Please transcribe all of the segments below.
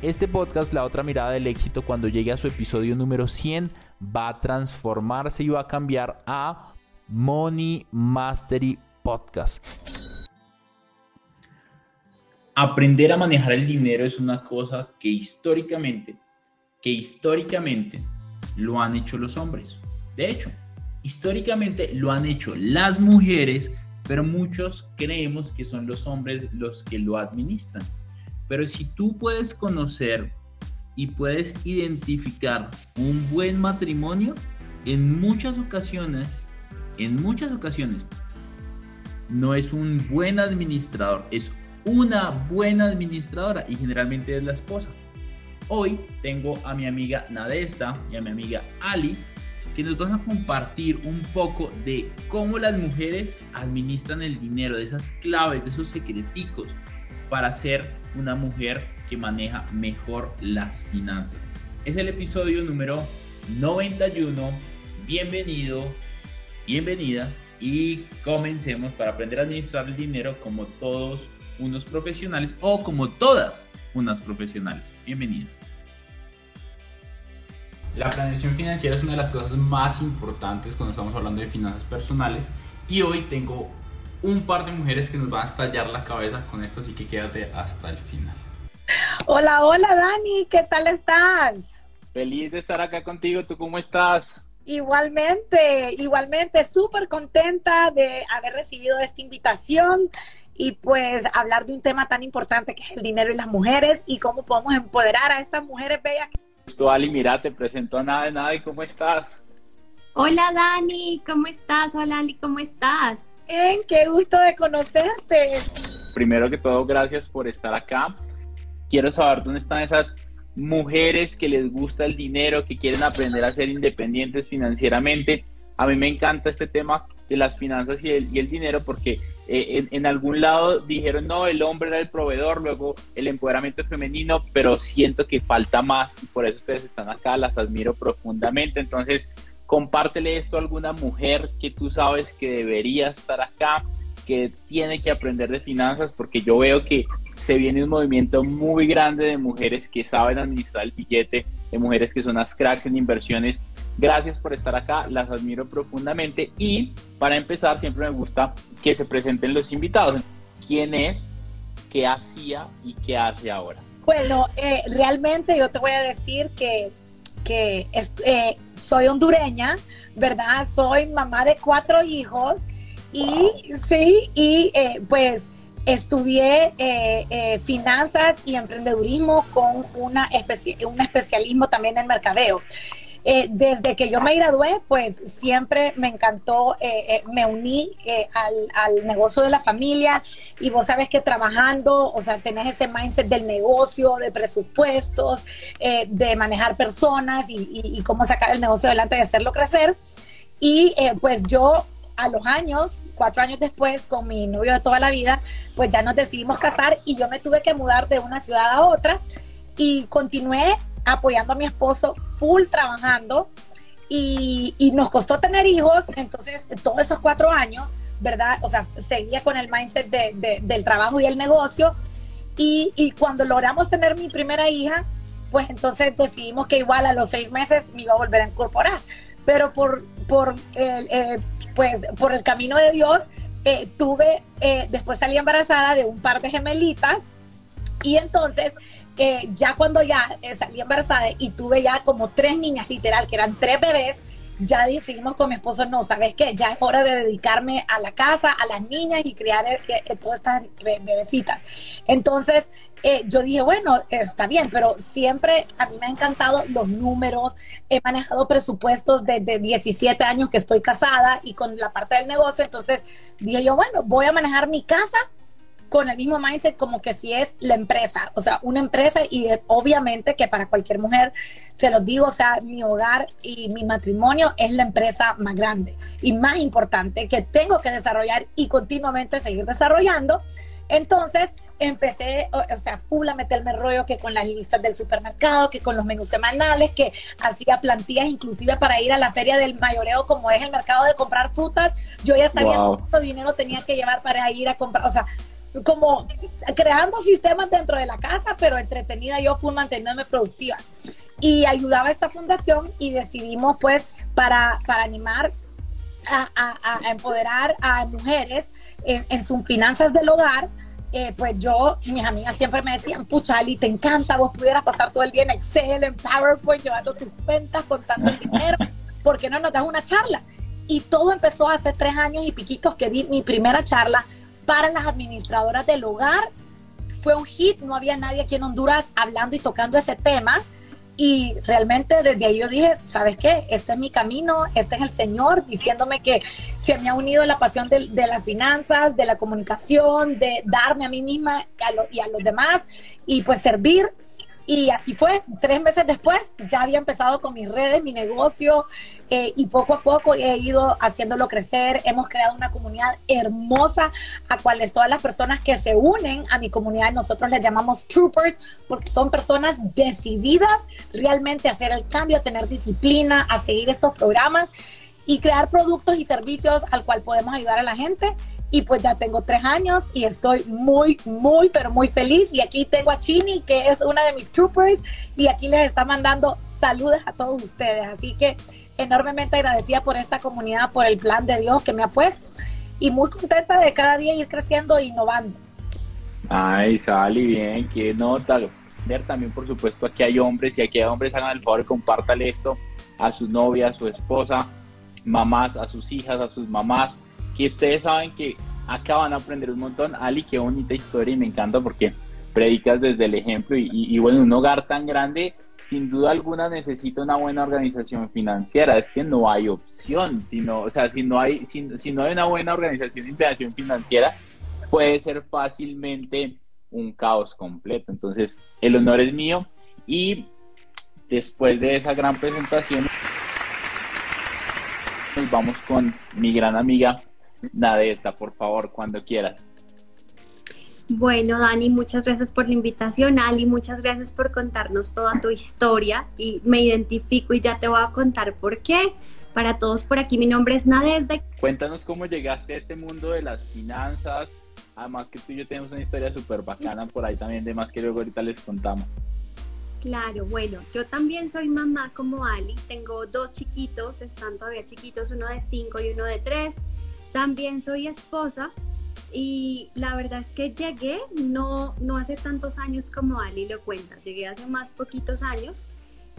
Este podcast, La otra mirada del éxito, cuando llegue a su episodio número 100, va a transformarse y va a cambiar a Money Mastery Podcast. Aprender a manejar el dinero es una cosa que históricamente, que históricamente lo han hecho los hombres. De hecho, históricamente lo han hecho las mujeres, pero muchos creemos que son los hombres los que lo administran. Pero si tú puedes conocer y puedes identificar un buen matrimonio, en muchas ocasiones, en muchas ocasiones, no es un buen administrador, es una buena administradora y generalmente es la esposa. Hoy tengo a mi amiga Nadesta y a mi amiga Ali que nos van a compartir un poco de cómo las mujeres administran el dinero, de esas claves, de esos secreticos para ser una mujer que maneja mejor las finanzas. Es el episodio número 91. Bienvenido, bienvenida y comencemos para aprender a administrar el dinero como todos unos profesionales o como todas unas profesionales. Bienvenidas. La planeación financiera es una de las cosas más importantes cuando estamos hablando de finanzas personales y hoy tengo un par de mujeres que nos van a estallar la cabeza con esto, así que quédate hasta el final. Hola, hola Dani, ¿qué tal estás? Feliz de estar acá contigo, ¿tú cómo estás? Igualmente, igualmente, súper contenta de haber recibido esta invitación y pues hablar de un tema tan importante que es el dinero y las mujeres y cómo podemos empoderar a estas mujeres bellas. Tú, Ali, mira, te presento a Nada de Nada y ¿cómo estás? Hola Dani, ¿cómo estás? Hola Ali, ¿cómo estás? Bien, qué gusto de conocerte. Primero que todo, gracias por estar acá. Quiero saber dónde están esas mujeres que les gusta el dinero, que quieren aprender a ser independientes financieramente. A mí me encanta este tema de las finanzas y el, dinero porque eh, en, en, algún lado dijeron, no, el hombre era el proveedor, luego el empoderamiento femenino, pero siento que falta más y por eso ustedes están acá, las admiro profundamente. Entonces, compártele esto a alguna mujer que tú sabes que debería estar acá, que tiene que aprender de finanzas, porque yo veo que se viene un movimiento muy grande de mujeres que saben administrar el billete, de mujeres que son las cracks en inversiones. Gracias por estar acá, las admiro profundamente y para empezar siempre me gusta que se presenten los invitados. ¿Quién es? ¿Qué hacía y qué hace ahora? Bueno, eh, realmente yo te voy a decir que que eh, soy hondureña, ¿verdad? Soy mamá de cuatro hijos y sí, y eh, pues estudié eh, finanzas y emprendedurismo con una un especialismo también en mercadeo. Eh, desde que yo me gradué, pues siempre me encantó, eh, eh, me uní al, negocio de la familia y vos sabes que trabajando, o sea, tenés ese mindset del negocio, de presupuestos, de manejar personas y, cómo sacar el negocio adelante y hacerlo crecer. Y pues yo a los años, cuatro años después, con mi novio de toda la vida, pues ya nos decidimos casar y yo me tuve que mudar de una ciudad a otra y continué apoyando a mi esposo full trabajando y, nos costó tener hijos, entonces todos esos cuatro años, ¿verdad? O sea, seguía con el mindset del trabajo y el negocio y, cuando logramos tener mi primera hija, pues entonces decidimos que igual a los seis meses me iba a volver a incorporar, pero por, por, el, eh, pues, por el camino de Dios, eh, tuve, eh, después salí embarazada de un par de gemelitas y entonces eh, ya cuando ya eh, salí embarazada y tuve ya como tres niñas, literal, que eran tres bebés, ya decidimos con mi esposo, no, ¿sabes qué? Ya es hora de dedicarme a la casa, a las niñas y criar todas estas bebecitas. Entonces, yo dije, bueno, está bien, pero siempre a mí me han encantado los números. He manejado presupuestos desde 17 años que estoy casada y con la parte del negocio. Entonces dije yo, bueno, voy a manejar mi casa con el mismo mindset como que si es la empresa, o sea, una empresa y obviamente que para cualquier mujer, se los digo, o sea, mi hogar y mi matrimonio es la empresa más grande y más importante que tengo que desarrollar y continuamente seguir desarrollando. Entonces, empecé, o, sea, full a meterme rollo que con las listas del supermercado, que con los menús semanales, que hacía plantillas inclusive para ir a la feria del mayoreo, como es el mercado de comprar frutas. Yo ya sabía cuánto dinero tenía que llevar para ir a comprar, o sea, como creando sistemas dentro de la casa, pero entretenida yo fui manteniéndome productiva. Y ayudaba a esta fundación y decidimos pues para, para animar a, a, empoderar a mujeres en, sus finanzas del hogar, eh, pues yo, mis amigas siempre me decían, pucha, Ali, te encanta, vos pudieras pasar todo el día en Excel, en PowerPoint, llevando tus cuentas, contando el dinero, ¿por qué no nos das una charla? Y todo empezó hace tres años y piquitos que di mi primera charla para las administradoras del hogar. Fue un hit, no había nadie aquí en Honduras hablando y tocando ese tema. Y realmente desde ahí yo dije, ¿sabes qué? Este es mi camino, este es el Señor diciéndome que se me ha unido la pasión de, las finanzas, de la comunicación, de darme a mí misma y a los demás y pues servir y así fue, tres meses después ya había empezado con mis redes, mi negocio eh, y poco a poco he ido haciéndolo crecer. Hemos creado una comunidad hermosa a cuales todas las personas que se unen a mi comunidad, nosotros les llamamos troopers porque son personas decididas realmente a hacer el cambio, a tener disciplina, a seguir estos programas y crear productos y servicios al cual podemos ayudar a la gente y pues ya tengo tres años y estoy muy, muy, pero muy feliz. Y aquí tengo a Chini, que es una de mis troopers, y aquí les está mandando saludos a todos ustedes. Así que enormemente agradecida por esta comunidad, por el plan de Dios que me ha puesto y muy contenta de cada día ir creciendo e innovando. Ay, Sally, bien, qué nota. También, por supuesto, aquí hay hombres y aquí hay hombres, hagan el favor, compártale esto a su novia, a su esposa, mamás, a sus hijas, a sus mamás que ustedes saben que acá van a aprender un montón. Ali, qué bonita historia y me encanta porque predicas desde el ejemplo y, bueno, un hogar tan grande sin duda alguna necesita una buena organización financiera. Es que no hay opción, sino, o sea, si no hay, si, no hay una buena organización de integración financiera, puede ser fácilmente un caos completo. Entonces, el honor es mío y después de esa gran presentación, nos vamos con mi gran amiga Nada de esta, por favor, cuando quieras. Bueno, Dani, muchas gracias por la invitación. Ali, muchas gracias por contarnos toda tu historia y me identifico y ya te voy a contar por qué. Para todos por aquí, mi nombre es Nadesda. Cuéntanos cómo llegaste a este mundo de las finanzas. Además que tú y yo tenemos una historia súper bacana por ahí también, de más que luego ahorita les contamos. Claro, bueno, yo también soy mamá como Ali. Tengo dos chiquitos, están todavía chiquitos, uno de cinco y uno de tres. También soy esposa y la verdad es que llegué no, no hace tantos años como Ali lo cuenta, llegué hace más poquitos años.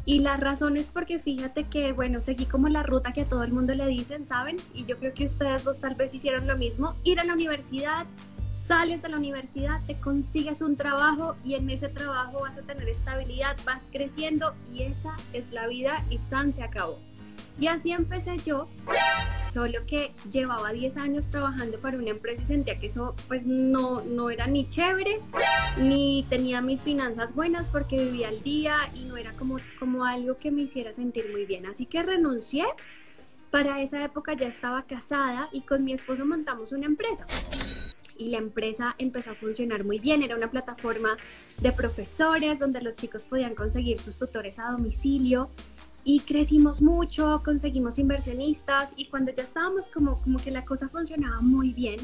Y la razón es porque fíjate que, bueno, seguí como la ruta que a todo el mundo le dicen, ¿saben? Y yo creo que ustedes dos tal vez hicieron lo mismo, ir a la universidad, sales de la universidad, te consigues un trabajo y en ese trabajo vas a tener estabilidad, vas creciendo y esa es la vida y San se acabó. Y así empecé yo, solo que llevaba 10 años trabajando para una empresa y sentía que eso pues no, no era ni chévere, ni tenía mis finanzas buenas porque vivía al día y no era como, como algo que me hiciera sentir muy bien. Así que renuncié. Para esa época ya estaba casada y con mi esposo montamos una empresa y la empresa empezó a funcionar muy bien. Era una plataforma de profesores donde los chicos podían conseguir sus tutores a domicilio y crecimos mucho, conseguimos inversionistas y cuando ya estábamos como, como que la cosa funcionaba muy bien,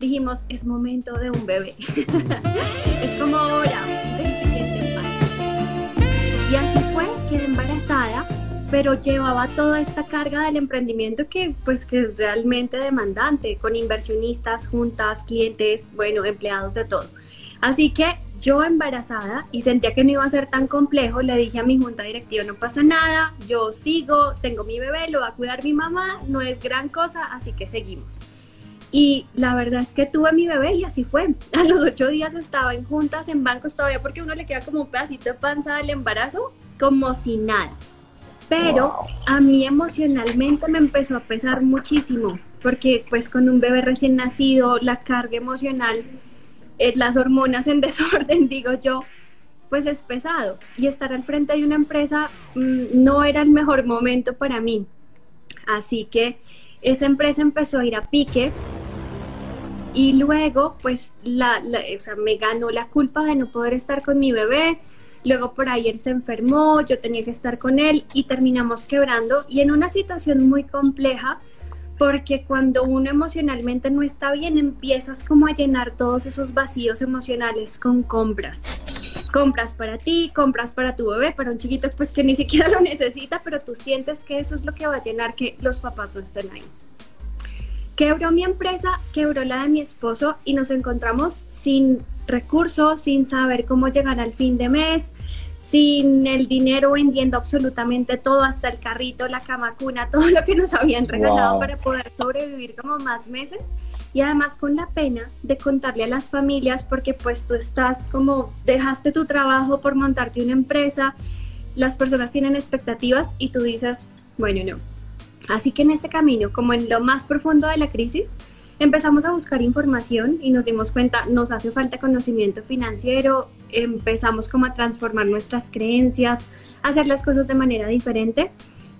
dijimos, es momento de un bebé. es como hora del siguiente paso. Y así fue, quedé embarazada, pero llevaba toda esta carga del emprendimiento que pues que es realmente demandante, con inversionistas, juntas, clientes, bueno, empleados de todo. Así que yo embarazada y sentía que no iba a ser tan complejo, le dije a mi junta directiva, no pasa nada, yo sigo, tengo mi bebé, lo va a cuidar mi mamá, no es gran cosa, así que seguimos. Y la verdad es que tuve mi bebé y así fue. A los ocho días estaba en juntas, en bancos todavía, porque uno le queda como un pedacito de panza del embarazo, como si nada. Pero a mí emocionalmente me empezó a pesar muchísimo, porque pues con un bebé recién nacido, la carga emocional, eh, las hormonas en desorden, digo yo, pues es pesado. Y estar al frente de una empresa mm, no era el mejor momento para mí. Así que esa empresa empezó a ir a pique y luego, pues, la, o sea, me ganó la culpa de no poder estar con mi bebé. Luego por ahí él se enfermó, yo tenía que estar con él y terminamos quebrando y en una situación muy compleja porque cuando uno emocionalmente no está bien empiezas como a llenar todos esos vacíos emocionales con compras. Compras para ti, compras para tu bebé, para un chiquito pues que ni siquiera lo necesita, pero tú sientes que eso es lo que va a llenar que los papás no estén ahí. Quebró mi empresa, quebró la de mi esposo y nos encontramos sin recursos, sin saber cómo llegar al fin de mes, sin el dinero vendiendo absolutamente todo, hasta el carrito, la cama cuna, todo lo que nos habían regalado para poder sobrevivir como más meses. Y además con la pena de contarle a las familias porque pues tú estás como dejaste tu trabajo por montarte una empresa, las personas tienen expectativas y tú dices, bueno, no, Así que en este camino, como en lo más profundo de la crisis, empezamos a buscar información y nos dimos cuenta, nos hace falta conocimiento financiero, empezamos como a transformar nuestras creencias, a hacer las cosas de manera diferente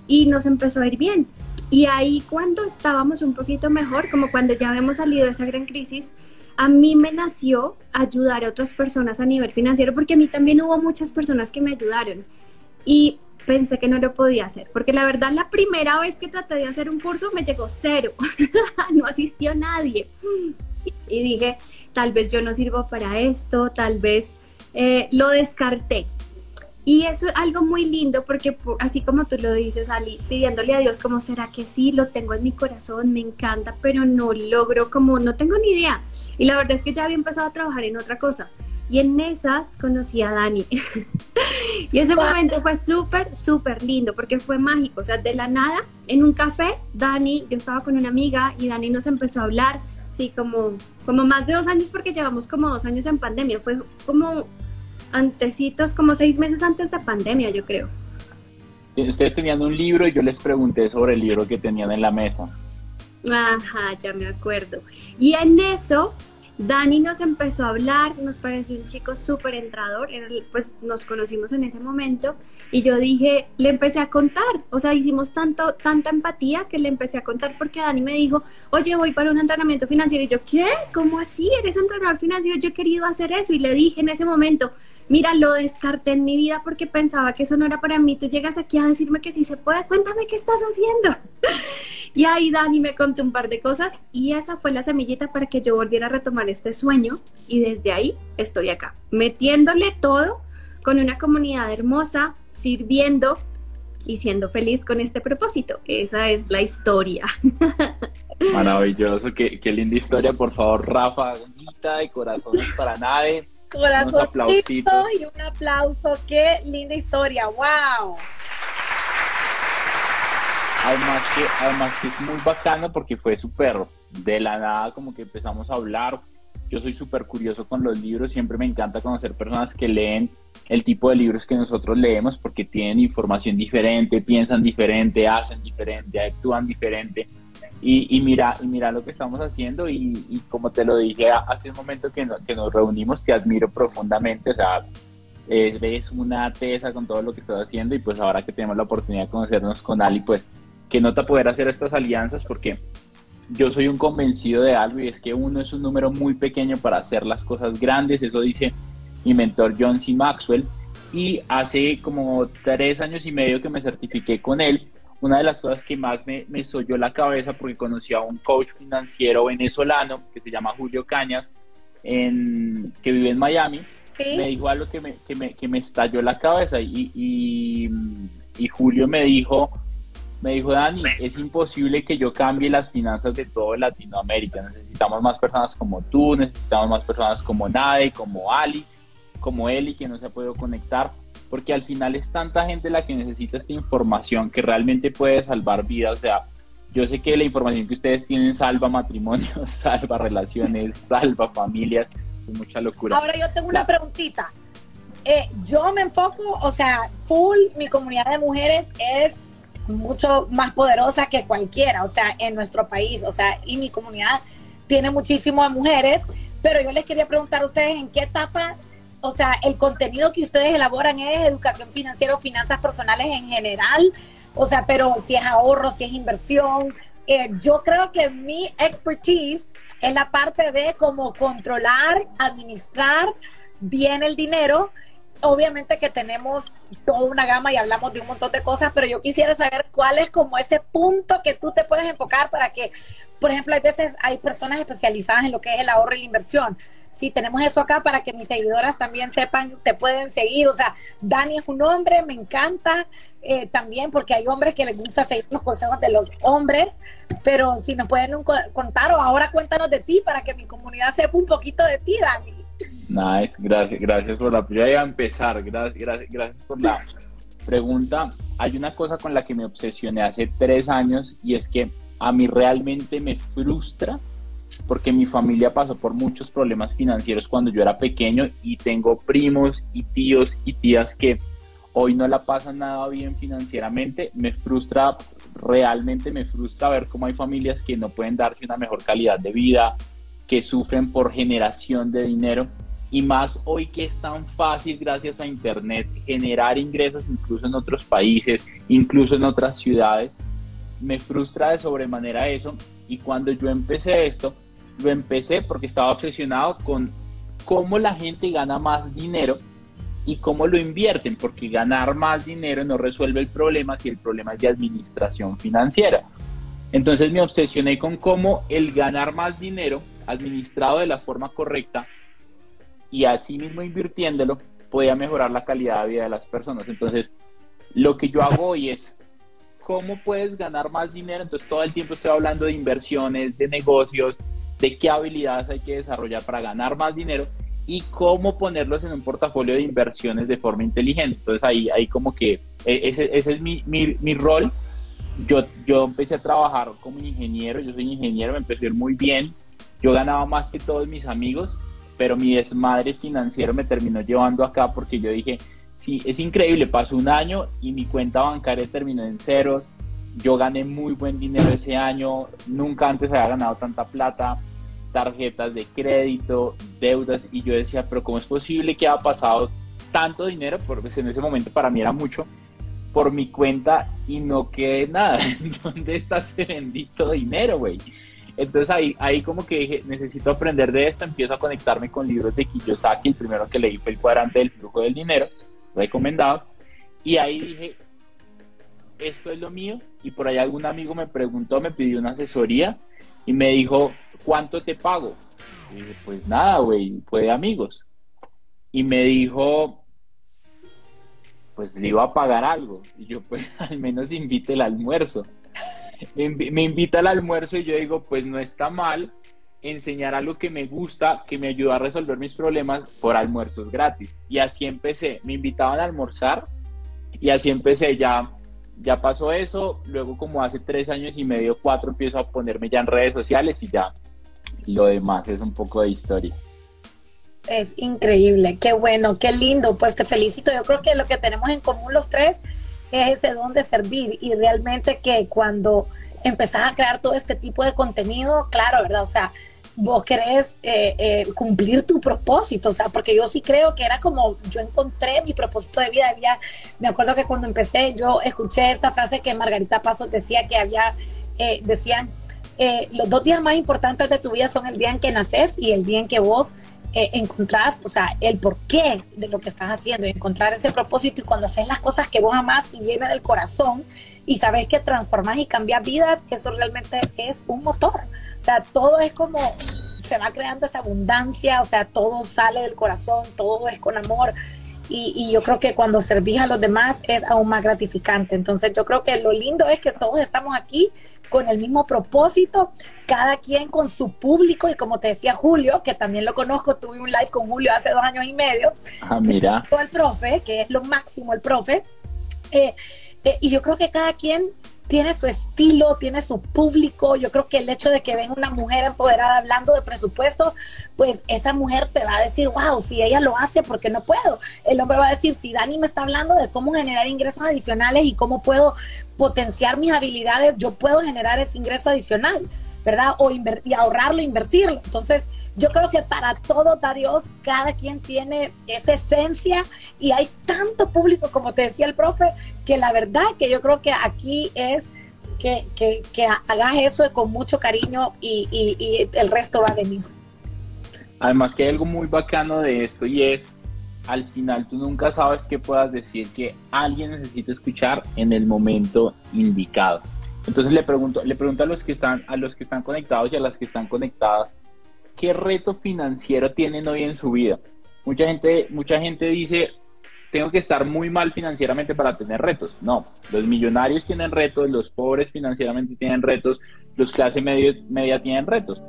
y nos empezó a ir bien. Y ahí cuando estábamos un poquito mejor, como cuando ya habíamos salido de esa gran crisis, a mí me nació ayudar a otras personas a nivel financiero, porque a mí también hubo muchas personas que me ayudaron. Y pensé que no lo podía hacer, porque la verdad la primera vez que traté de hacer un curso me llegó cero, no asistió nadie. Y dije, tal vez yo no sirvo para esto, tal vez eh, lo descarté. Y eso es algo muy lindo porque así como tú lo dices, Ali, pidiéndole a Dios como será que sí, lo tengo en mi corazón, me encanta, pero no logro, como no tengo ni idea. Y la verdad es que ya había empezado a trabajar en otra cosa. Y en esas conocí a Dani. y ese momento fue súper, súper lindo porque fue mágico. O sea, de la nada, en un café, Dani, yo estaba con una amiga y Dani nos empezó a hablar. Sí, como, como más de dos años porque llevamos como dos años en pandemia. Fue como antecitos, como seis meses antes de pandemia, yo creo. Ustedes tenían un libro y yo les pregunté sobre el libro que tenían en la mesa. Ajá, ya me acuerdo. Y en eso Dani nos empezó a hablar, nos pareció un chico súper entrador, pues nos conocimos en ese momento y yo dije, le empecé a contar, o sea, hicimos tanto, tanta empatía que le empecé a contar porque Dani me dijo, oye, voy para un entrenamiento financiero y yo, ¿qué? ¿Cómo así? ¿Eres entrenador financiero? Yo he querido hacer eso y le dije en ese momento, mira, lo descarté en mi vida porque pensaba que eso no era para mí, tú llegas aquí a decirme que sí se puede, cuéntame qué estás haciendo. Y ahí Dani me contó un par de cosas y esa fue la semillita para que yo volviera a retomar este sueño y desde ahí estoy acá, metiéndole todo con una comunidad hermosa, sirviendo y siendo feliz con este propósito. Esa es la historia. Maravilloso, qué, qué linda historia. Por favor, Rafa, de corazones para nadie. Corazón y un aplauso. Qué linda historia. ¡Wow! Además que, además que es muy bacano porque fue súper de la nada como que empezamos a hablar. Yo soy súper curioso con los libros, siempre me encanta conocer personas que leen el tipo de libros que nosotros leemos porque tienen información diferente, piensan diferente, hacen diferente, actúan diferente. Y, mira, mira lo que estamos haciendo y, como te lo dije hace un momento que, nos reunimos, te admiro profundamente, o sea, ves una tesa con todo lo que estás haciendo y pues ahora que tenemos la oportunidad de conocernos con Ali, pues que nota poder hacer estas alianzas porque yo soy un convencido de algo y es que uno es un número muy pequeño para hacer las cosas grandes, eso dice mi mentor John C. Maxwell y hace como tres años y medio que me certifiqué con él, una de las cosas que más me, me la cabeza porque conocí a un coach financiero venezolano que se llama Julio Cañas, en, que vive en Miami, me dijo algo que me, que me, que me estalló la cabeza y, y, y Julio me dijo, me dijo Dani, es imposible que yo cambie las finanzas de toda Latinoamérica. Necesitamos más personas como tú, necesitamos más personas como Nade, como Ali. como él y que no se ha podido conectar, porque al final es tanta gente la que necesita esta información que realmente puede salvar vidas. O sea, yo sé que la información que ustedes tienen salva matrimonios, salva relaciones, salva familias, es mucha locura. Ahora yo tengo una preguntita. Eh, yo me enfoco, o sea, full, mi comunidad de mujeres es mucho más poderosa que cualquiera, o sea, en nuestro país, o sea, y mi comunidad tiene muchísimas mujeres, pero yo les quería preguntar a ustedes en qué etapa, o sea, el contenido que ustedes elaboran es educación financiera o finanzas personales en general, o sea, pero si es ahorro, si es inversión, eh, yo creo que mi expertise es la parte de cómo controlar, administrar bien el dinero obviamente que tenemos toda una gama y hablamos de un montón de cosas, pero yo quisiera saber cuál es como ese punto que tú te puedes enfocar para que, por ejemplo, hay veces hay personas especializadas en lo que es el ahorro y la inversión. Si tenemos eso acá para que mis seguidoras también sepan, te pueden seguir. O sea, Dani es un hombre, me encanta eh, también porque hay hombres que les gusta seguir los consejos de los hombres, pero si nos pueden contar o ahora cuéntanos de ti para que mi comunidad sepa un poquito de ti, Dani. Nice, gracias, gracias por la. Yo a empezar, gracias, gracias, gracias por la pregunta. Hay una cosa con la que me obsesioné hace tres años y es que a mí realmente me frustra porque mi familia pasó por muchos problemas financieros cuando yo era pequeño y tengo primos y tíos y tías que hoy no la pasan nada bien financieramente. Me frustra, realmente me frustra ver cómo hay familias que no pueden darse una mejor calidad de vida, que sufren por generación de dinero y más hoy que es tan fácil gracias a Internet generar ingresos incluso en otros países, incluso en otras ciudades, me frustra de sobremanera eso y cuando yo empecé esto, lo empecé porque estaba obsesionado con cómo la gente gana más dinero y cómo lo invierten, porque ganar más dinero no resuelve el problema si el problema es de administración financiera. Entonces me obsesioné con cómo el ganar más dinero administrado de la forma correcta y así mismo invirtiéndolo podía mejorar la calidad de vida de las personas. Entonces, lo que yo hago hoy es cómo puedes ganar más dinero. Entonces, todo el tiempo estoy hablando de inversiones, de negocios, de qué habilidades hay que desarrollar para ganar más dinero y cómo ponerlos en un portafolio de inversiones de forma inteligente. Entonces, ahí, ahí como que e, ese, ese es mi, mi, mi, rol. Yo, yo empecé a trabajar como ingeniero, yo soy ingeniero, me empecé a ir muy bien. Yo ganaba más que todos mis amigos pero mi desmadre financiero me terminó llevando acá porque yo dije, sí, es increíble, pasó un año y mi cuenta bancaria terminó en ceros, yo gané muy buen dinero ese año, nunca antes había ganado tanta plata, tarjetas de crédito, deudas, y yo decía, pero ¿cómo es posible que haya pasado tanto dinero? Porque en ese momento para mí era mucho, por mi cuenta y no quede nada. ¿Dónde está ese bendito dinero, güey? Entonces ahí, ahí como que dije, necesito aprender de esto, empiezo a conectarme con libros de Kiyosaki, el primero que leí fue El cuadrante del flujo del dinero, recomendado, y ahí dije, esto es lo mío, y por ahí algún amigo me preguntó, me pidió una asesoría, y me dijo, ¿cuánto te pago? Y dije, pues nada, güey, fue de amigos. Y me dijo, pues le iba a pagar algo, y yo pues al menos invite el almuerzo me invita al almuerzo y yo digo, pues no está mal enseñar algo que me gusta, que me ayuda a resolver mis problemas por almuerzos gratis. Y así empecé, me invitaban a almorzar y así empecé, ya, ya pasó eso, luego como hace tres años y medio, cuatro, empiezo a ponerme ya en redes sociales y ya lo demás es un poco de historia. Es increíble, qué bueno, qué lindo, pues te felicito. Yo creo que lo que tenemos en común los tres es ese don de servir y realmente que cuando empezás a crear todo este tipo de contenido, claro, ¿verdad? O sea, vos querés eh, eh, cumplir tu propósito, o sea, porque yo sí creo que era como yo encontré mi propósito de vida. Había, me acuerdo que cuando empecé yo escuché esta frase que Margarita Pasos decía que había, eh, decían, los dos días más importantes de tu vida son el día en que naces y el día en que vos eh, encontrás, o sea, el porqué de lo que estás haciendo, encontrar ese propósito y cuando haces las cosas que vos amás y viene del corazón y sabes que transformas y cambias vidas, eso realmente es un motor. O sea, todo es como se va creando esa abundancia, o sea, todo sale del corazón, todo es con amor. y, yo creo que cuando servís a los demás es aún más gratificante. Entonces yo creo que lo lindo es que todos estamos aquí con el mismo propósito, cada quien con su público y como te decía Julio, que también lo conozco, tuve un live con Julio hace dos años y medio. Ah, mira. El profe, que es lo máximo el profe. Eh, eh, y yo creo que cada quien tiene su estilo, tiene su público. Yo creo que el hecho de que ven una mujer empoderada hablando de presupuestos, pues esa mujer te va a decir, wow, si ella lo hace, ¿por qué no puedo? El hombre va a decir, si Dani me está hablando de cómo generar ingresos adicionales y cómo puedo potenciar mis habilidades, yo puedo generar ese ingreso adicional, ¿verdad? O invertir, ahorrarlo, invertirlo. Entonces, yo creo que para todo da Dios, cada quien tiene esa esencia y hay tanto público, como te decía el profe, que la verdad que yo creo que aquí es que, hagas eso con mucho cariño y, y el resto va a venir. Además que hay algo muy bacano de esto y es, al final tú nunca sabes qué puedas decir que alguien necesita escuchar en el momento indicado. Entonces le pregunto, le pregunto a los que están, a los que están conectados y a las que están conectadas, ¿qué reto financiero tienen hoy en su vida? Mucha gente, mucha gente dice, tengo que estar muy mal financieramente para tener retos. No, los millonarios tienen retos, los pobres financieramente tienen retos, los clase media, media tienen retos.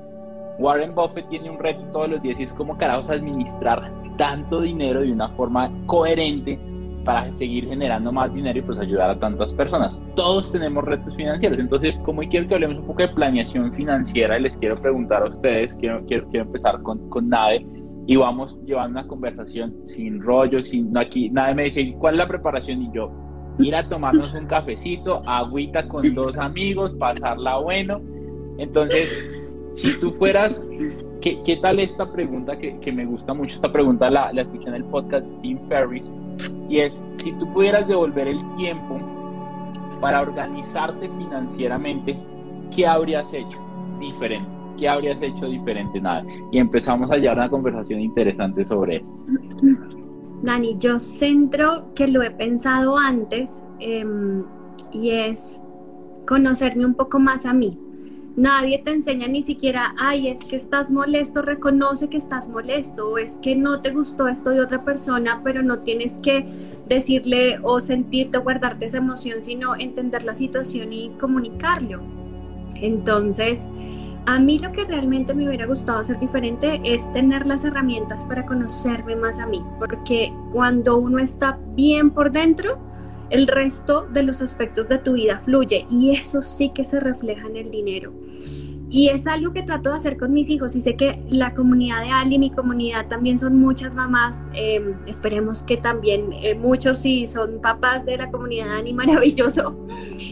Warren Buffett tiene un reto todos los días y es como carajos administrar tanto dinero de una forma coherente para seguir generando más dinero y pues ayudar a tantas personas. Todos tenemos retos financieros, entonces como quiero que hablemos un poco de planeación financiera, les quiero preguntar a ustedes, quiero, quiero, quiero empezar con, con Nade y vamos llevando una conversación sin rollo, sin aquí, nadie me dice, ¿cuál es la preparación? Y yo, ir a tomarnos un cafecito, agüita con dos amigos, pasarla bueno. Entonces, si tú fueras ¿Qué, tal esta pregunta que, me gusta mucho? Esta pregunta la, la escuché en el podcast de Tim Ferriss y es, si tú pudieras devolver el tiempo para organizarte financieramente, ¿qué habrías hecho diferente? ¿Qué habrías hecho diferente? Nada. Y empezamos a llevar una conversación interesante sobre eso. Dani, yo centro que lo he pensado antes em, y es conocerme un poco más a mí. Nadie te enseña ni siquiera, ay, es que estás molesto, reconoce que estás molesto, o es que no te gustó esto de otra persona, pero no tienes que decirle o sentirte o guardarte esa emoción, sino entender la situación y comunicarlo. Entonces, a mí lo que realmente me hubiera gustado hacer diferente es tener las herramientas para conocerme más a mí, porque cuando uno está bien por dentro, el resto de los aspectos de tu vida fluye y eso sí que se refleja en el dinero. Y es algo que trato de hacer con mis hijos y sé que la comunidad de Ali, mi comunidad también son muchas mamás, em, esperemos que también eh, muchos sí son papás de la comunidad de Ali, maravilloso.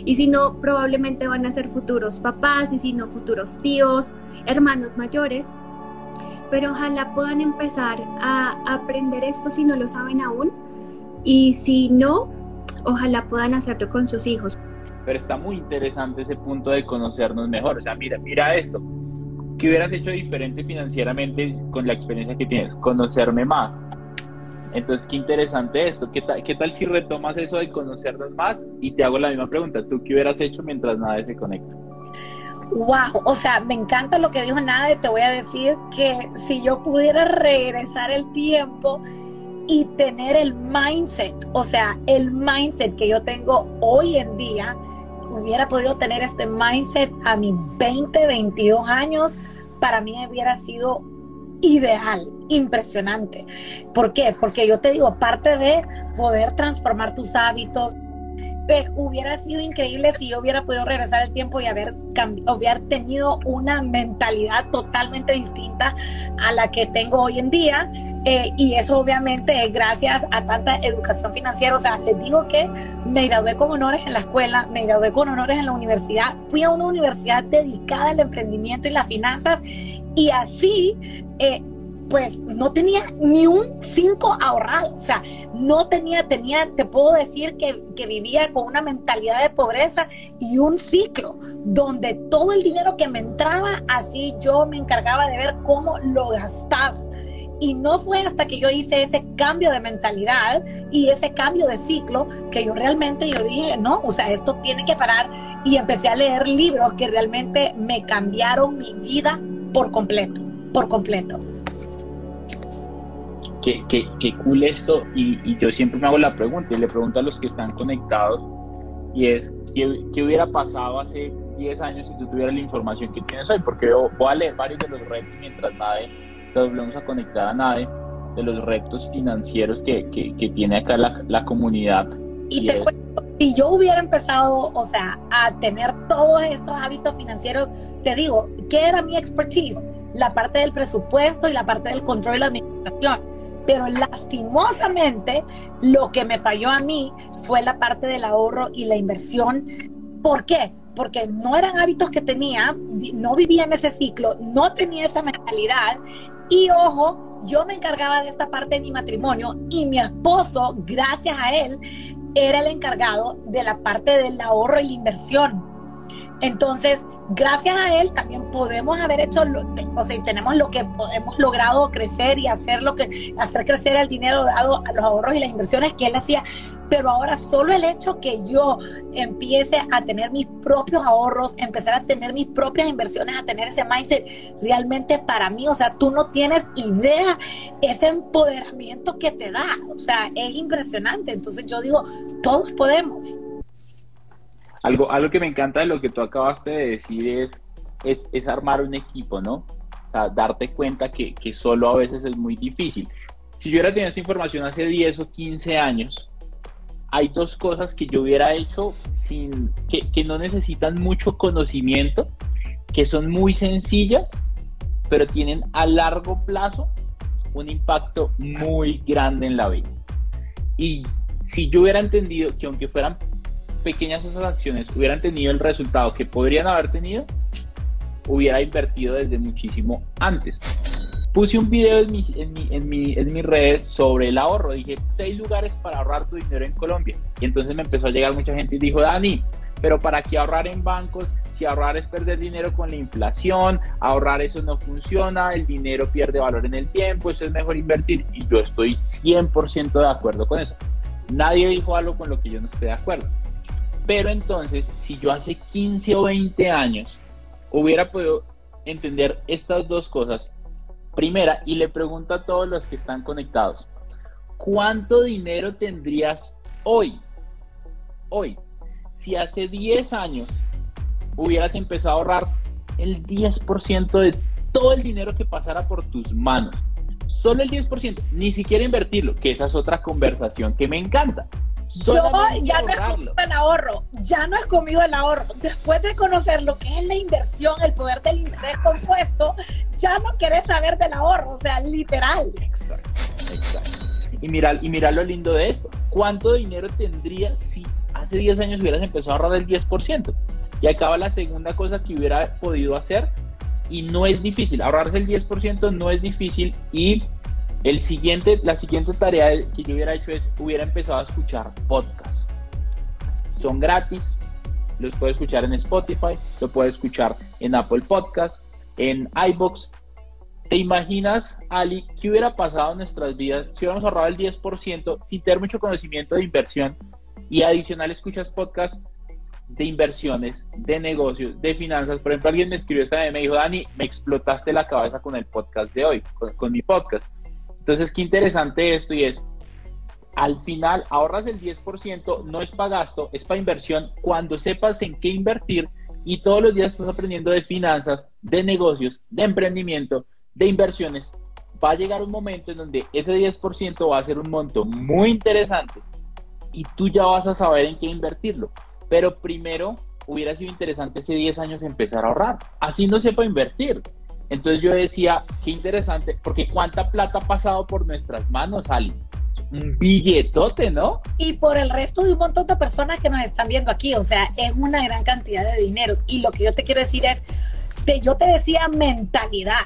Y si no, probablemente van a ser futuros papás y si no, futuros tíos, hermanos mayores. Pero ojalá puedan empezar a aprender esto si no lo saben aún. Y si no, ojalá puedan hacerlo con sus hijos. Pero está muy interesante ese punto de conocernos mejor. O sea, mira, mira esto. ¿Qué hubieras hecho diferente financieramente con la experiencia que tienes? Conocerme más. Entonces, qué interesante esto. ¿Qué tal, ¿Qué tal si retomas eso de conocernos más? Y te hago la misma pregunta. ¿Tú qué hubieras hecho mientras nadie se conecta? Wow, o sea, me encanta lo que dijo Nade. Te voy a decir que si yo pudiera regresar el tiempo, y tener el mindset, o sea, el mindset que yo tengo hoy en día, hubiera podido tener este mindset a mis 20, 22 años, para mí hubiera sido ideal, impresionante. ¿Por qué? Porque yo te digo, parte de poder transformar tus hábitos, hubiera sido increíble si yo hubiera podido regresar el tiempo y haber, haber tenido una mentalidad totalmente distinta a la que tengo hoy en día eh, y eso obviamente es gracias a tanta educación financiera. O sea, les digo que me gradué con honores en la escuela, me gradué con honores en la universidad, fui a una universidad dedicada al emprendimiento y las finanzas y así, eh, pues no tenía ni un cinco ahorrado. O sea, no tenía, tenía, te puedo decir que, que vivía con una mentalidad de pobreza y un ciclo donde todo el dinero que me entraba, así yo me encargaba de ver cómo lo gastaba. Y no fue hasta que yo hice ese cambio de mentalidad y ese cambio de ciclo que yo realmente yo dije, no, o sea, esto tiene que parar. Y empecé a leer libros que realmente me cambiaron mi vida por completo, por completo. qué, qué, qué cool esto y, yo siempre me hago la pregunta y le pregunto a los que están conectados y es, ¿qué, qué hubiera pasado hace 10 años si tú tuvieras la información que tienes hoy? Porque voy a leer varios de los retos mientras nadie, te volvemos a conectar a nadie, de los retos financieros que, que, que tiene acá la, la comunidad. Y, y te es, cuento, si yo hubiera empezado, o sea, a tener todos estos hábitos financieros, te digo, ¿qué era mi expertise? La parte del presupuesto y la parte del control y la administración pero lastimosamente lo que me falló a mí fue la parte del ahorro y la inversión. ¿Por qué? Porque no eran hábitos que tenía, no vivía en ese ciclo, no tenía esa mentalidad y ojo, yo me encargaba de esta parte de mi matrimonio y mi esposo, gracias a él, era el encargado de la parte del ahorro y la inversión. Entonces, gracias a él también podemos haber hecho, lo, o sea, tenemos lo que hemos logrado crecer y hacer lo que, hacer crecer el dinero dado a los ahorros y las inversiones que él hacía. Pero ahora solo el hecho que yo empiece a tener mis propios ahorros, empezar a tener mis propias inversiones, a tener ese mindset, realmente para mí, o sea, tú no tienes idea ese empoderamiento que te da, o sea, es impresionante. Entonces yo digo, todos podemos. Algo, algo que me encanta de lo que tú acabaste de decir es, es, es armar un equipo, ¿no? O sea, darte cuenta que, que, solo a veces es muy difícil. Si yo hubiera tenido esta información hace 10 o 15 años, hay dos cosas que yo hubiera hecho sin, que, que no necesitan mucho conocimiento, que son muy sencillas, pero tienen a largo plazo un impacto muy grande en la vida. Y si yo hubiera entendido que aunque fueran pequeñas esas acciones hubieran tenido el resultado que podrían haber tenido, hubiera invertido desde muchísimo antes. Puse un video en, mi, en, mi, en, mi, en mis redes sobre el ahorro. Dije, seis lugares para ahorrar tu dinero en Colombia. Y entonces me empezó a llegar mucha gente y dijo, Dani, pero ¿para qué ahorrar en bancos? Si ahorrar es perder dinero con la inflación, ahorrar eso no funciona, el dinero pierde valor en el tiempo, eso es mejor invertir. Y yo estoy 100% de acuerdo con eso. Nadie dijo algo con lo que yo no esté de acuerdo. Pero entonces, si yo hace 15 o 20 años hubiera podido entender estas dos cosas, primera, y le pregunto a todos los que están conectados, ¿cuánto dinero tendrías hoy? Hoy, si hace 10 años hubieras empezado a ahorrar el 10% de todo el dinero que pasara por tus manos. Solo el 10%, ni siquiera invertirlo, que esa es otra conversación que me encanta. Yo ya no es conmigo el ahorro, ya no es conmigo el ahorro. Después de conocer lo que es la inversión, el poder del interés compuesto, ya no querés saber del ahorro, o sea, literal. Exacto, exacto. Y mira, y mira lo lindo de esto. ¿Cuánto dinero tendrías si hace 10 años hubieras empezado a ahorrar el 10%? Y acaba la segunda cosa que hubiera podido hacer y no es difícil. Ahorrarse el 10% no es difícil y el siguiente, la siguiente tarea que yo hubiera hecho es, hubiera empezado a escuchar podcasts. Son gratis, los puedes escuchar en Spotify, lo puedes escuchar en Apple Podcasts, en iBox. ¿Te imaginas, Ali, qué hubiera pasado en nuestras vidas si hubiéramos ahorrado el 10% sin tener mucho conocimiento de inversión y adicional escuchas podcasts de inversiones, de negocios, de finanzas? Por ejemplo, alguien me escribió esta vez y me dijo, Dani, me explotaste la cabeza con el podcast de hoy, con, con mi podcast entonces, qué interesante esto y es, al final ahorras el 10%, no es para gasto, es para inversión, cuando sepas en qué invertir y todos los días estás aprendiendo de finanzas, de negocios, de emprendimiento, de inversiones, va a llegar un momento en donde ese 10% va a ser un monto muy interesante y tú ya vas a saber en qué invertirlo. Pero primero hubiera sido interesante ese 10 años empezar a ahorrar. Así no sepa invertir. Entonces yo decía, qué interesante, porque cuánta plata ha pasado por nuestras manos, Ali. Un billetote, ¿no? Y por el resto de un montón de personas que nos están viendo aquí, o sea, es una gran cantidad de dinero. Y lo que yo te quiero decir es, que yo te decía mentalidad,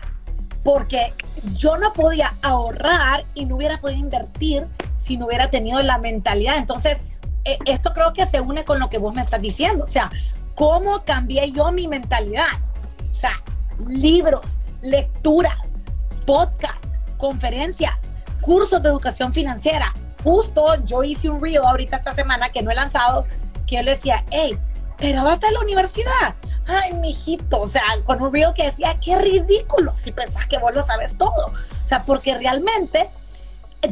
porque yo no podía ahorrar y no hubiera podido invertir si no hubiera tenido la mentalidad. Entonces, eh, esto creo que se une con lo que vos me estás diciendo, o sea, ¿cómo cambié yo mi mentalidad? O sea, libros, lecturas, podcasts, conferencias, cursos de educación financiera. Justo yo hice un reel ahorita esta semana que no he lanzado, que yo le decía, hey, pero hasta la universidad. Ay, mijito, o sea, con un reel que decía, qué ridículo si pensás que vos lo sabes todo. O sea, porque realmente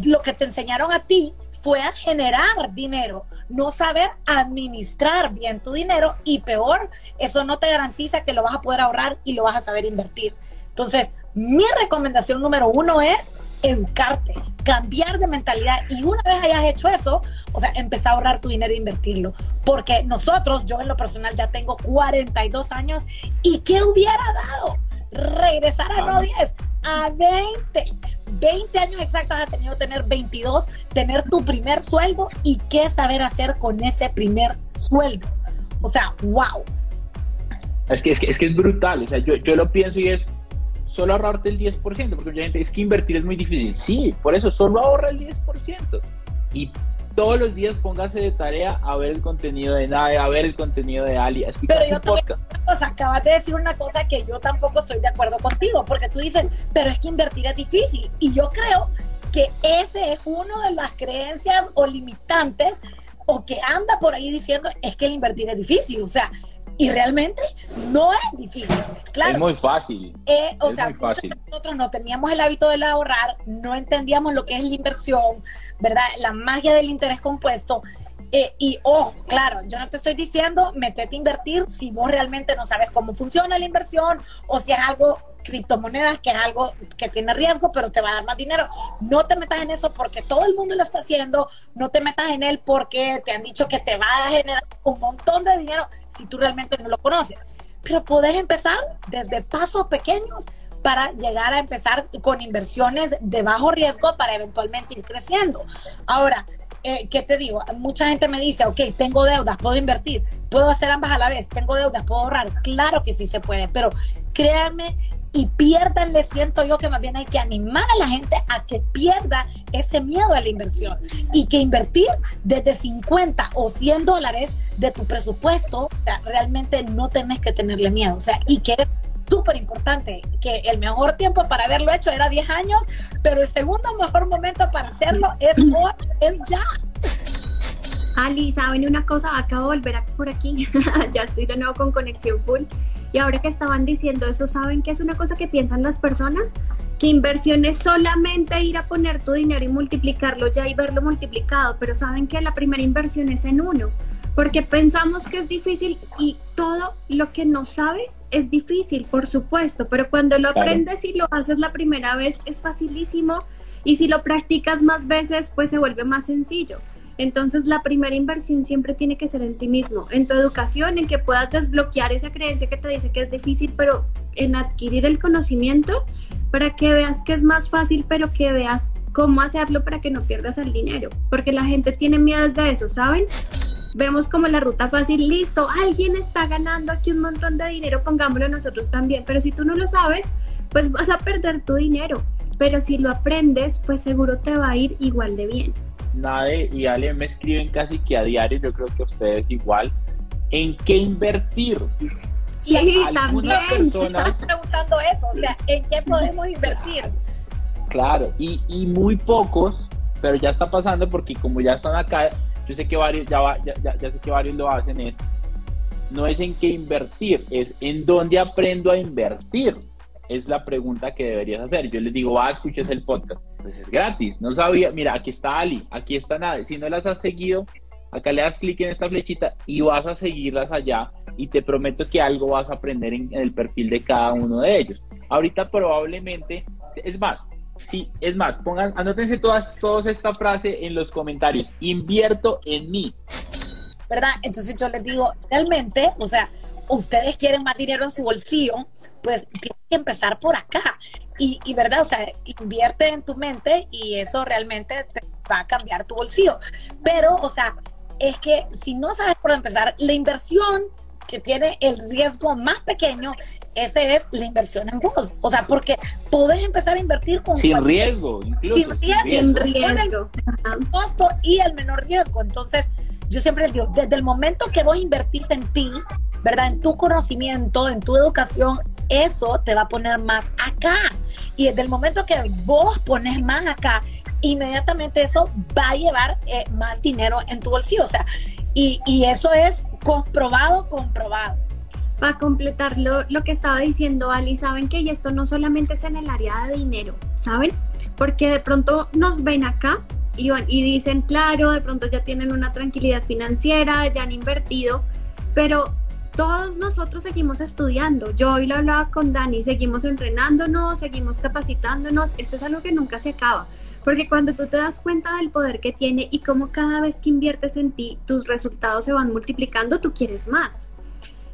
lo que te enseñaron a ti fue a generar dinero, no saber administrar bien tu dinero y peor, eso no te garantiza que lo vas a poder ahorrar y lo vas a saber invertir. Entonces, mi recomendación número uno es educarte, cambiar de mentalidad y una vez hayas hecho eso, o sea, empezar a ahorrar tu dinero e invertirlo. Porque nosotros, yo en lo personal ya tengo 42 años y ¿qué hubiera dado? Regresar a no 10, a 20. 20 años exactos has tenido tener 22, tener tu primer sueldo y qué saber hacer con ese primer sueldo. O sea, wow. Es que es, que, es, que es brutal, o sea, yo, yo lo pienso y es, solo ahorrarte el 10%, porque mucha gente es que invertir es muy difícil. Sí, por eso solo ahorra el 10%. Y todos los días póngase de tarea a ver el contenido de Nave, a ver el contenido de Ali, a escuchar Pero yo podcast. acabas de decir una cosa que yo tampoco estoy de acuerdo contigo, porque tú dices, pero es que invertir es difícil. Y yo creo que ese es uno de las creencias o limitantes o que anda por ahí diciendo es que el invertir es difícil. O sea, y realmente no es difícil. Claro, es muy fácil. Eh, o sea, nosotros no teníamos el hábito de ahorrar, no entendíamos lo que es la inversión, ¿verdad? La magia del interés compuesto. Eh, y ojo, claro, yo no te estoy diciendo metete a invertir si vos realmente no sabes cómo funciona la inversión o si es algo criptomonedas, que es algo que tiene riesgo, pero te va a dar más dinero. No te metas en eso porque todo el mundo lo está haciendo, no te metas en él porque te han dicho que te va a generar un montón de dinero si tú realmente no lo conoces. Pero puedes empezar desde pasos pequeños para llegar a empezar con inversiones de bajo riesgo para eventualmente ir creciendo. Ahora, eh, ¿qué te digo? Mucha gente me dice, ok, tengo deudas, puedo invertir, puedo hacer ambas a la vez, tengo deudas, puedo ahorrar. Claro que sí se puede, pero créanme y le siento yo que más bien hay que animar a la gente a que pierda ese miedo a la inversión y que invertir desde 50 o 100 dólares de tu presupuesto, realmente no tenés que tenerle miedo, o sea, y que es súper importante, que el mejor tiempo para haberlo hecho era 10 años, pero el segundo mejor momento para hacerlo es hoy, es ya. Ali, ¿saben una cosa? Acabo de volver por aquí, ya estoy de nuevo con conexión full. Y ahora que estaban diciendo eso, ¿saben qué es una cosa que piensan las personas? Que inversión es solamente ir a poner tu dinero y multiplicarlo ya y verlo multiplicado, pero saben que la primera inversión es en uno, porque pensamos que es difícil y todo lo que no sabes es difícil, por supuesto, pero cuando lo aprendes y lo haces la primera vez es facilísimo y si lo practicas más veces, pues se vuelve más sencillo. Entonces la primera inversión siempre tiene que ser en ti mismo, en tu educación, en que puedas desbloquear esa creencia que te dice que es difícil, pero en adquirir el conocimiento para que veas que es más fácil, pero que veas cómo hacerlo para que no pierdas el dinero, porque la gente tiene miedo de eso, ¿saben? Vemos como la ruta fácil, listo, alguien está ganando aquí un montón de dinero, pongámoslo nosotros también, pero si tú no lo sabes, pues vas a perder tu dinero, pero si lo aprendes, pues seguro te va a ir igual de bien. Nade y Ale me escriben casi que a diario, yo creo que ustedes igual, ¿en qué invertir? Sí, algunas personas preguntando eso, o sea, ¿en qué podemos invertir? Claro, y, y, muy pocos, pero ya está pasando porque como ya están acá, yo sé que varios, ya, ya, ya, ya sé que varios lo hacen, es, no es en qué invertir, es en dónde aprendo a invertir es la pregunta que deberías hacer. Yo les digo, va, escuches el podcast. Pues es gratis. No sabía, mira, aquí está Ali, aquí está Nade. Si no las has seguido, acá le das clic en esta flechita y vas a seguirlas allá y te prometo que algo vas a aprender en, el perfil de cada uno de ellos. Ahorita probablemente, es más, sí, es más, pongan, anótense todas, todos esta frase en los comentarios. Invierto en mí. ¿Verdad? Entonces yo les digo, realmente, o sea, ustedes quieren más dinero en su bolsillo, pues que empezar por acá. Y, y, verdad, o sea, invierte en tu mente y eso realmente te va a cambiar tu bolsillo. Pero, o sea, es que si no sabes por empezar, la inversión que tiene el riesgo más pequeño, ese es la inversión en vos. O sea, porque podés empezar a invertir con... Sin riesgo, incluso. Sin riesgo. Sin riesgo. el costo y el menor riesgo. Entonces, yo siempre les digo, desde el momento que vos invertís en ti, ¿verdad? En tu conocimiento, en tu educación, eso te va a poner más acá. Y desde el momento que vos pones más acá, inmediatamente eso va a llevar eh, más dinero en tu bolsillo. O sea, y, y eso es comprobado, comprobado. Para completar lo, que estaba diciendo Ali, saben que esto no solamente es en el área de dinero, ¿saben? porque de pronto nos ven acá y, y dicen, claro, de pronto ya tienen una tranquilidad financiera, ya han invertido, pero todos nosotros seguimos estudiando. Yo hoy lo hablaba con Dani, seguimos entrenándonos, seguimos capacitándonos. Esto es algo que nunca se acaba. Porque cuando tú te das cuenta del poder que tiene y cómo cada vez que inviertes en ti, tus resultados se van multiplicando, tú quieres más.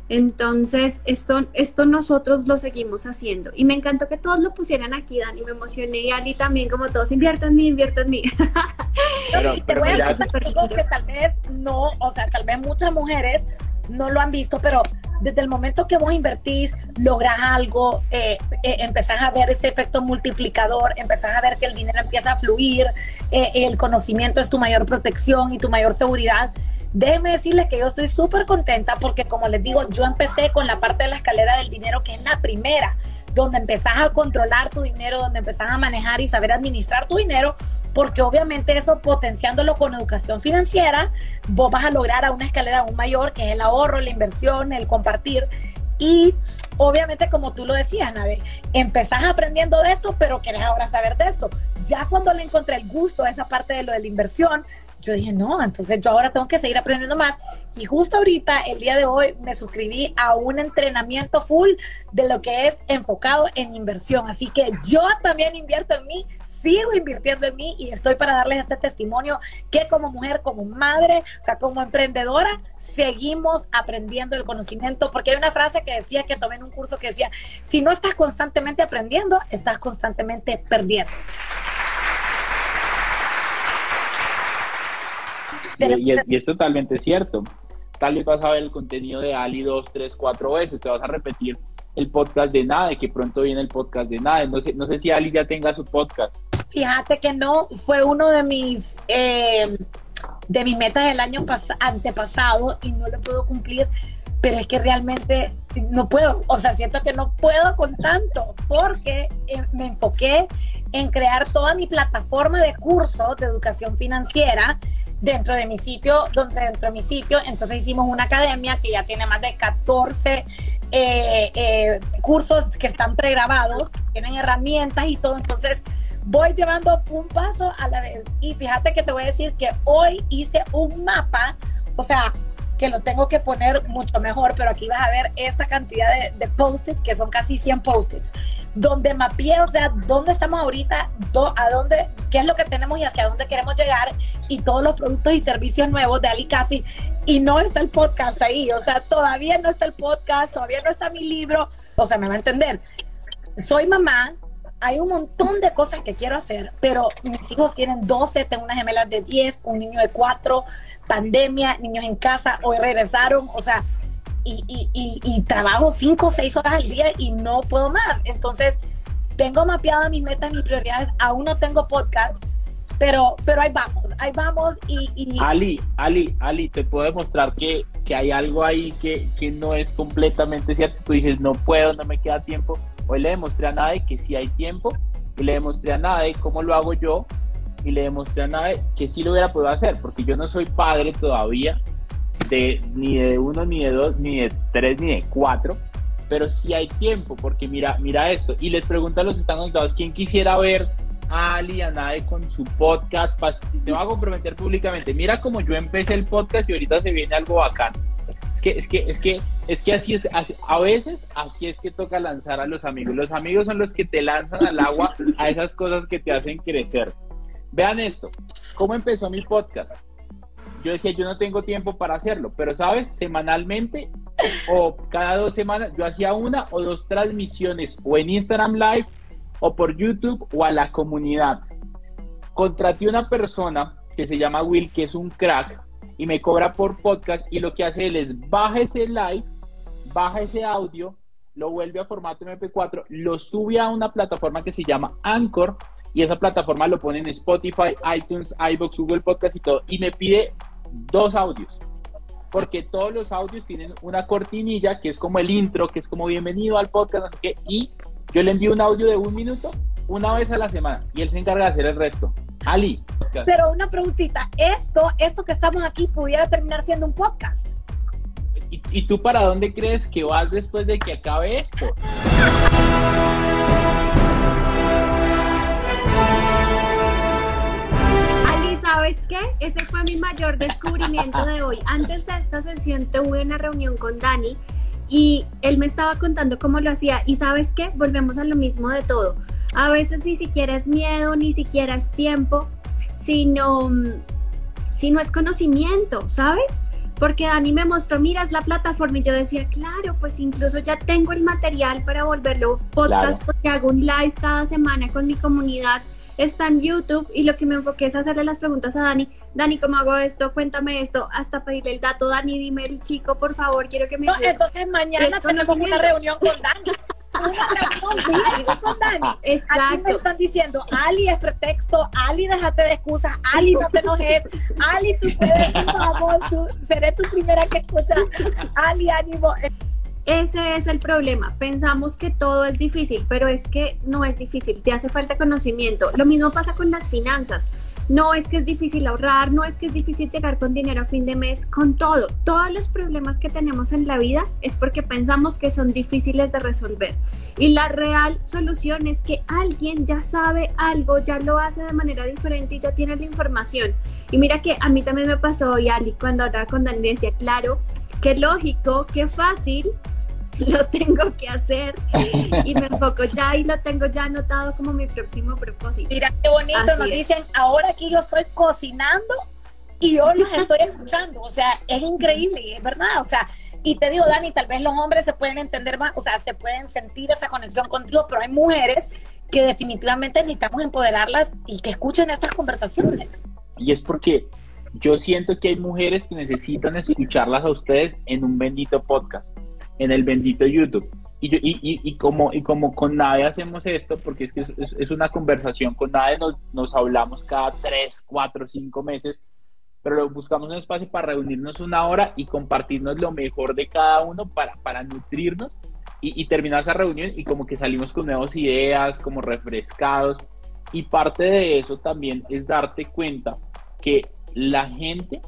Entonces, esto, esto nosotros lo seguimos haciendo. Y me encantó que todos lo pusieran aquí, Dani. Me emocioné y Ali también, como todos, inviertan en mí, inviertan en mí. Pero, te voy a decir que tal vez no, o sea, tal vez muchas mujeres no lo han visto, pero desde el momento que vos invertís, logras algo, eh, eh, empezás a ver ese efecto multiplicador, empezás a ver que el dinero empieza a fluir, eh, el conocimiento es tu mayor protección y tu mayor seguridad. Déjenme decirles que yo estoy súper contenta porque como les digo, yo empecé con la parte de la escalera del dinero que es la primera, donde empezás a controlar tu dinero, donde empezás a manejar y saber administrar tu dinero, porque obviamente eso potenciándolo con educación financiera, vos vas a lograr a una escalera aún mayor, que es el ahorro, la inversión, el compartir. Y obviamente, como tú lo decías, Nade, empezás aprendiendo de esto, pero querés ahora saber de esto. Ya cuando le encontré el gusto a esa parte de lo de la inversión, yo dije, no, entonces yo ahora tengo que seguir aprendiendo más. Y justo ahorita, el día de hoy, me suscribí a un entrenamiento full de lo que es enfocado en inversión. Así que yo también invierto en mí sigo invirtiendo en mí y estoy para darles este testimonio que como mujer, como madre, o sea, como emprendedora, seguimos aprendiendo el conocimiento, porque hay una frase que decía que tomé en un curso que decía, si no estás constantemente aprendiendo, estás constantemente perdiendo. Y, es, y es totalmente cierto. Tal vez vas a ver el contenido de Ali dos, tres, cuatro veces, te vas a repetir el podcast de Nade, que pronto viene el podcast de Nade. No sé, no sé si Ali ya tenga su podcast. Fíjate que no, fue uno de mis, eh, de mis metas del año antepasado y no lo puedo cumplir, pero es que realmente no puedo, o sea, siento que no puedo con tanto, porque eh, me enfoqué en crear toda mi plataforma de cursos de educación financiera dentro de mi sitio, donde dentro de mi sitio, entonces hicimos una academia que ya tiene más de 14 eh, cursos que están pregrabados, tienen herramientas y todo, entonces voy llevando un paso a la vez. Y fíjate que te voy a decir que hoy hice un mapa, o sea, que lo tengo que poner mucho mejor, pero aquí vas a ver esta cantidad de, post-its, que son casi 100 post-its, donde mapeé, o sea, dónde estamos ahorita, a dónde, qué es lo que tenemos y hacia dónde queremos llegar, y todos los productos y servicios nuevos de Ali Café, y no está el podcast ahí, o sea, todavía no está el podcast, todavía no está mi libro, o sea, me va a entender. Soy mamá, hay un montón de cosas que quiero hacer, pero mis hijos tienen 12, tengo unas gemelas de 10, un niño de 4, pandemia, niños en casa, hoy regresaron, o sea, y, y, y, trabajo 5 o 6 horas al día y no puedo más. Entonces, tengo mapeadas mis metas, mis prioridades, aún no tengo podcast, pero, pero ahí vamos, ahí vamos y, Ali, Ali, Ali, te puedo demostrar que, que hay algo ahí que, que no es completamente cierto. Tú dices, no puedo, no me queda tiempo Hoy le demostré a Nade que sí hay tiempo y le demostré a Nade cómo lo hago yo y le demostré a Nade que sí lo hubiera podido hacer, porque yo no soy padre todavía de ni de uno, ni de dos, ni de tres, ni de cuatro, pero sí hay tiempo, porque mira, mira esto, y les pregunto a los que están ¿quién quisiera ver a Ali a Nade con su podcast? Te voy a comprometer públicamente, mira como yo empecé el podcast y ahorita se viene algo bacán. Es que, es que, es que, es que así es, a veces así es que toca lanzar a los amigos. Los amigos son los que te lanzan al agua a esas cosas que te hacen crecer. Vean esto, ¿cómo empezó mi podcast? Yo decía, yo no tengo tiempo para hacerlo, pero sabes, semanalmente o cada dos semanas yo hacía una o dos transmisiones o en Instagram Live o por YouTube o a la comunidad. Contraté una persona que se llama Will, que es un crack, y me cobra por podcast y lo que hace él es baja ese live, baja ese audio, lo vuelve a formato MP4, lo sube a una plataforma que se llama Anchor y esa plataforma lo pone en Spotify, iTunes, iBox, Google Podcast y todo y me pide dos audios. Porque todos los audios tienen una cortinilla que es como el intro, que es como bienvenido al podcast, y yo le envío un audio de un minuto una vez a la semana y él se encarga de hacer el resto. Ali. Pero una preguntita, esto, esto que estamos aquí pudiera terminar siendo un podcast. ¿Y, ¿Y, tú para dónde crees que vas después de que acabe esto? ¿Sabes qué? Ese fue mi mayor descubrimiento de hoy. Antes de esta sesión tuve una reunión con Dani y él me estaba contando cómo lo hacía. Y sabes qué? Volvemos a lo mismo de todo. A veces ni siquiera es miedo, ni siquiera es tiempo, sino, sino es conocimiento, ¿sabes? Porque Dani me mostró, mira, es la plataforma y yo decía, claro, pues incluso ya tengo el material para volverlo podcast porque hago un live cada semana con mi comunidad está en YouTube y lo que me enfoqué es hacerle las preguntas a Dani. Dani, ¿cómo hago esto? Cuéntame esto, hasta pedirle el dato. Dani, dime el chico, por favor, quiero que me... No, entonces mañana tenemos una reunión con Dani. Una reunión con Dani. Exacto. Aquí me están diciendo, Ali es pretexto, Ali déjate de excusas, Ali no te enojes, Ali tú puedes, por favor, tú, seré tu primera que escucha, Ali ánimo. Ese es el problema. Pensamos que todo es difícil, pero es que no es difícil. Te hace falta conocimiento. Lo mismo pasa con las finanzas. No es que es difícil ahorrar, no es que es difícil llegar con dinero a fin de mes, con todo. Todos los problemas que tenemos en la vida es porque pensamos que son difíciles de resolver. Y la real solución es que alguien ya sabe algo, ya lo hace de manera diferente y ya tiene la información. Y mira que a mí también me pasó, y Ali, cuando hablaba con Dani, decía, claro, qué lógico, qué fácil, lo tengo que hacer y me enfoco ya y lo tengo ya anotado como mi próximo propósito. Mira qué bonito, nos dicen, ahora aquí yo estoy cocinando y yo los estoy escuchando, o sea, es increíble, es verdad, o sea, y te digo, Dani, tal vez los hombres se pueden entender más, o sea, se pueden sentir esa conexión contigo, pero hay mujeres que definitivamente necesitamos empoderarlas y que escuchen estas conversaciones. Y es porque yo siento que hay mujeres que necesitan escucharlas a ustedes en un bendito podcast en el bendito YouTube. Y, y, y, como, y como con nadie hacemos esto, porque es que es, una conversación, con nadie nos, nos, hablamos cada tres, cuatro, cinco meses, pero buscamos un espacio para reunirnos una hora y compartirnos lo mejor de cada uno para, para nutrirnos y, y terminar esa reunión y como que salimos con nuevas ideas, como refrescados. Y parte de eso también es darte cuenta que la gente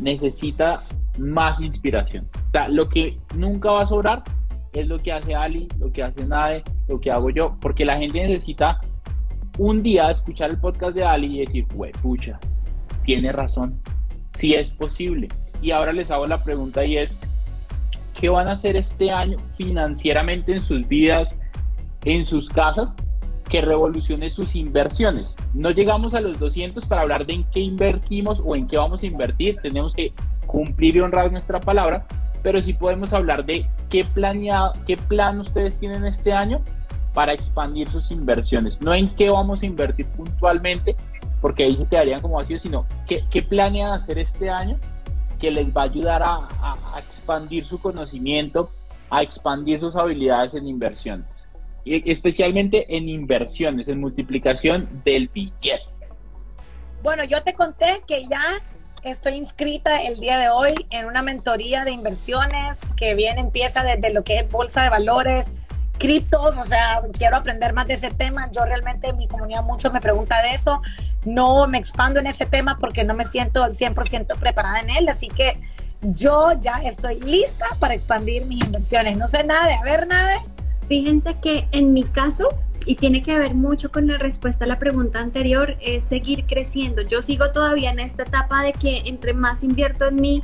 necesita más inspiración. O sea, lo que nunca va a sobrar es lo que hace Ali, lo que hace Nade, lo que hago yo, porque la gente necesita un día escuchar el podcast de Ali y decir, güey, pucha, tiene razón, si es posible. Y ahora les hago la pregunta y es, ¿qué van a hacer este año financieramente en sus vidas, en sus casas? que revolucione sus inversiones. No llegamos a los 200 para hablar de en qué invertimos o en qué vamos a invertir. Tenemos que cumplir y honrar nuestra palabra, pero sí podemos hablar de qué, planeado, qué plan ustedes tienen este año para expandir sus inversiones. No en qué vamos a invertir puntualmente, porque ahí se quedarían como vacíos, sino qué, qué planean hacer este año que les va a ayudar a, a expandir su conocimiento, a expandir sus habilidades en inversiones especialmente en inversiones, en multiplicación del billete. Bueno, yo te conté que ya estoy inscrita el día de hoy en una mentoría de inversiones que viene, empieza desde lo que es bolsa de valores, criptos, o sea, quiero aprender más de ese tema. Yo realmente, mi comunidad mucho me pregunta de eso. No me expando en ese tema porque no me siento al 100% preparada en él, así que yo ya estoy lista para expandir mis inversiones. No sé nada de, a ver, nada. Fíjense que en mi caso, y tiene que ver mucho con la respuesta a la pregunta anterior, es seguir creciendo. Yo sigo todavía en esta etapa de que entre más invierto en mí,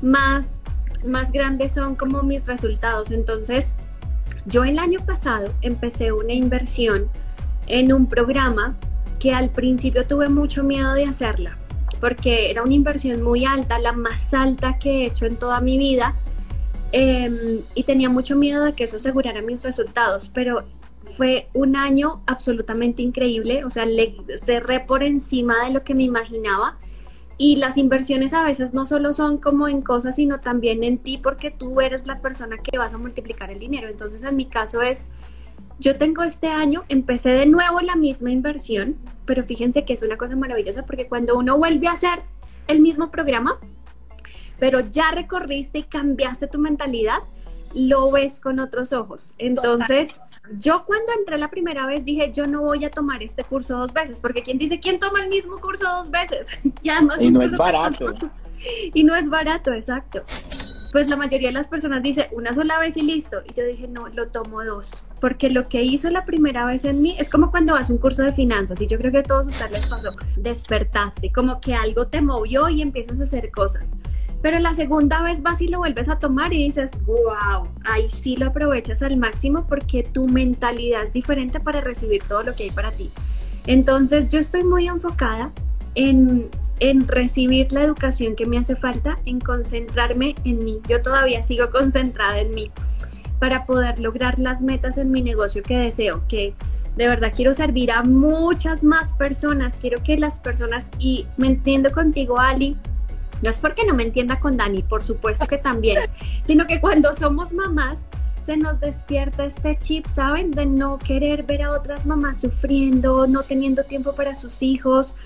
más, más grandes son como mis resultados. Entonces, yo el año pasado empecé una inversión en un programa que al principio tuve mucho miedo de hacerla, porque era una inversión muy alta, la más alta que he hecho en toda mi vida Em, y tenía mucho miedo de que eso asegurara mis resultados, pero fue un año absolutamente increíble, o sea, le cerré por encima de lo que me imaginaba y las inversiones a veces no solo son como en cosas, sino también en ti porque tú eres la persona que vas a multiplicar el dinero. Entonces, en mi caso es, yo tengo este año, empecé de nuevo la misma inversión, pero fíjense que es una cosa maravillosa porque cuando uno vuelve a hacer el mismo programa, pero ya recorriste y cambiaste tu mentalidad, lo ves con otros ojos. Entonces, yo cuando entré la primera vez dije, yo no voy a tomar este curso dos veces, porque ¿quién dice quién toma el mismo curso dos veces? y además... Y no es barato. Y no es barato, exacto. pues la mayoría de las personas dice una sola vez y listo. Y yo dije, no, lo tomo dos. Porque lo que hizo la primera vez en mí es como cuando vas a un curso de finanzas. Y yo creo que a todos ustedes les pasó. Despertaste, como que algo te movió y empiezas a hacer cosas. Pero la segunda vez vas y lo vuelves a tomar y dices, wow, ahí sí lo aprovechas al máximo porque tu mentalidad es diferente para recibir todo lo que hay para ti. Entonces yo estoy muy enfocada en, en, recibir la educación que me hace falta, en concentrarme en mí. Yo todavía sigo concentrada en mí para poder lograr las metas en mi negocio que deseo, que de verdad quiero servir a muchas más personas, quiero que las personas, y me entiendo contigo, Ali, no es porque no me entienda con Dani, por supuesto que también, sino que cuando somos mamás, se nos despierta este chip, ¿saben? De no querer ver a otras mamás sufriendo, no teniendo tiempo para sus hijos,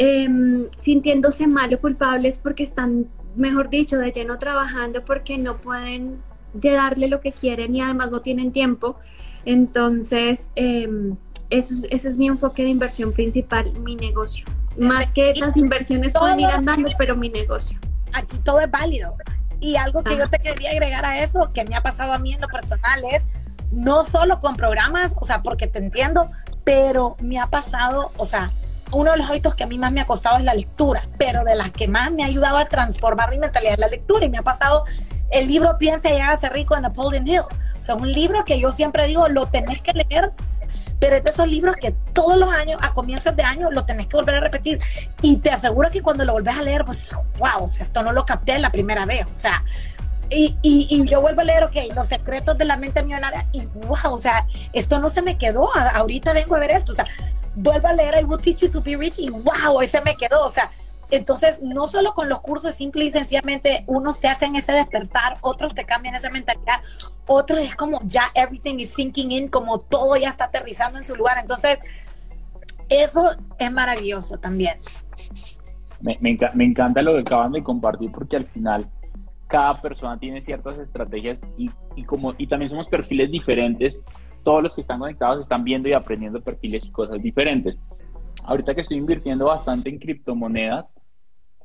Em, sintiéndose mal o culpables porque están, mejor dicho, de lleno trabajando porque no pueden darle lo que quieren y además no tienen tiempo. Entonces, em, eso ese es mi enfoque de inversión principal, mi negocio. Más que las inversiones pueden ir andando, pero mi negocio. Aquí todo es válido. Y algo que yo te quería agregar a eso, que me ha pasado a mí en lo personal, es no solo con programas, o sea, porque te entiendo, pero me ha pasado, o sea, uno de los hábitos que a mí más me ha costado es la lectura, pero de las que más me ha ayudado a transformar mi mentalidad es la lectura. Y me ha pasado el libro Piensa y hágase rico de Napoleon Hill. O sea, un libro que yo siempre digo, lo tenés que leer, pero es de esos libros que todos los años, a comienzos de año, lo tenés que volver a repetir. Y te aseguro que cuando lo volvés a leer, pues, wow, o sea, esto no lo capté la primera vez. O sea, y, y, y, yo vuelvo a leer, ok, Los secretos de la mente millonaria, y wow, o sea, esto no se me quedó, ahorita vengo a ver esto, o sea, vuelvo a leer I Will Teach You to Be Rich y wow, ese me quedó. O sea, entonces no solo con los cursos, simple y sencillamente unos te hacen ese despertar, otros te cambian esa mentalidad, otros es como ya everything is sinking in, como todo ya está aterrizando en su lugar. Entonces, eso es maravilloso también. Me, me encanta lo que acaban de compartir porque al final cada persona tiene ciertas estrategias y, y, como, y también somos perfiles diferentes todos los que están conectados están viendo y aprendiendo perfiles y cosas diferentes. Ahorita que estoy invirtiendo bastante en criptomonedas,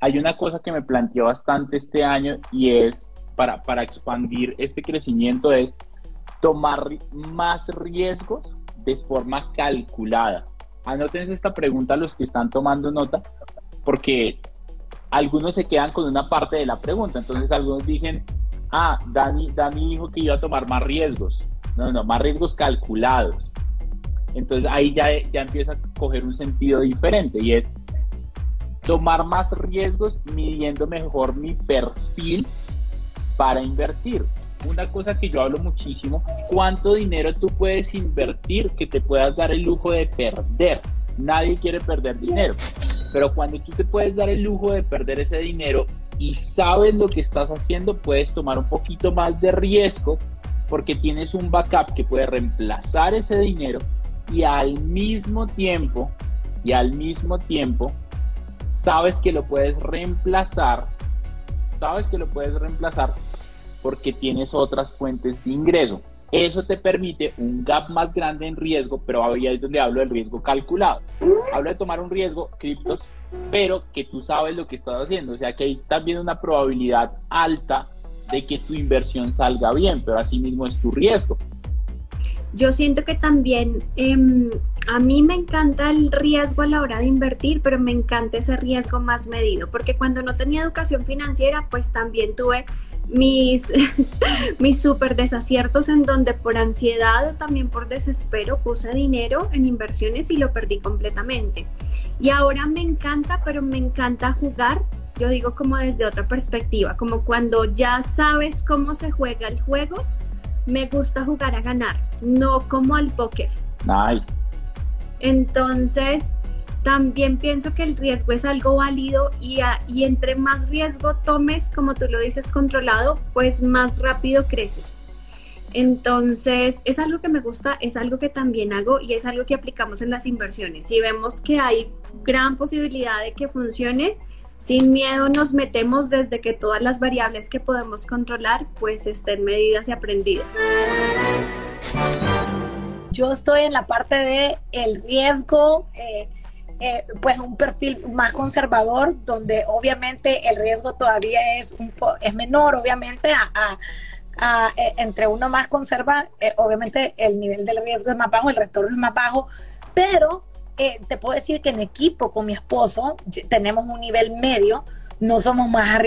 hay una cosa que me planteó bastante este año y es para, para expandir este crecimiento es tomar más riesgos de forma calculada. Anoten esta pregunta los que están tomando nota, porque algunos se quedan con una parte de la pregunta. Entonces algunos dicen, ah, Dani, Dani dijo que iba a tomar más riesgos. No, no, más riesgos calculados. Entonces ahí ya, ya empieza a coger un sentido diferente y es tomar más riesgos midiendo mejor mi perfil para invertir. Una cosa que yo hablo muchísimo, ¿cuánto dinero tú puedes invertir que te puedas dar el lujo de perder? Nadie quiere perder dinero, pero cuando tú te puedes dar el lujo de perder ese dinero y sabes lo que estás haciendo, puedes tomar un poquito más de riesgo porque tienes un backup que puede reemplazar ese dinero y al mismo tiempo, y al mismo tiempo, sabes que lo puedes reemplazar, sabes que lo puedes reemplazar porque tienes otras fuentes de ingreso. Eso te permite un gap más grande en riesgo, pero ahí es donde hablo del riesgo calculado. Hablo de tomar un riesgo, criptos, pero que tú sabes lo que estás haciendo. O sea que hay también una probabilidad alta de que tu inversión salga bien, pero asimismo es tu riesgo. Yo siento que también em, a mí me encanta el riesgo a la hora de invertir, pero me encanta ese riesgo más medido, porque cuando no tenía educación financiera, pues también tuve mis, mis super desaciertos en donde por ansiedad o también por desespero puse dinero en inversiones y lo perdí completamente. Y ahora me encanta, pero me encanta jugar yo digo como desde otra perspectiva, como cuando ya sabes cómo se juega el juego, me gusta jugar a ganar, no como al póker. Nice. Entonces, también pienso que el riesgo es algo válido y, y entre más riesgo tomes, como tú lo dices, controlado, pues más rápido creces. Entonces, es algo que me gusta, es algo que también hago y es algo que aplicamos en las inversiones. Si vemos que hay gran posibilidad de que funcione, sin miedo nos metemos desde que todas las variables que podemos controlar pues estén medidas y aprendidas. Yo estoy en la parte de el riesgo, eh, eh, pues un perfil más conservador, donde obviamente el riesgo todavía es, un es menor, obviamente, a, eh, entre uno más conserva, obviamente el nivel del riesgo es más bajo, el retorno es más bajo, pero te puedo decir que en equipo con mi esposo tenemos un nivel medio, no somos más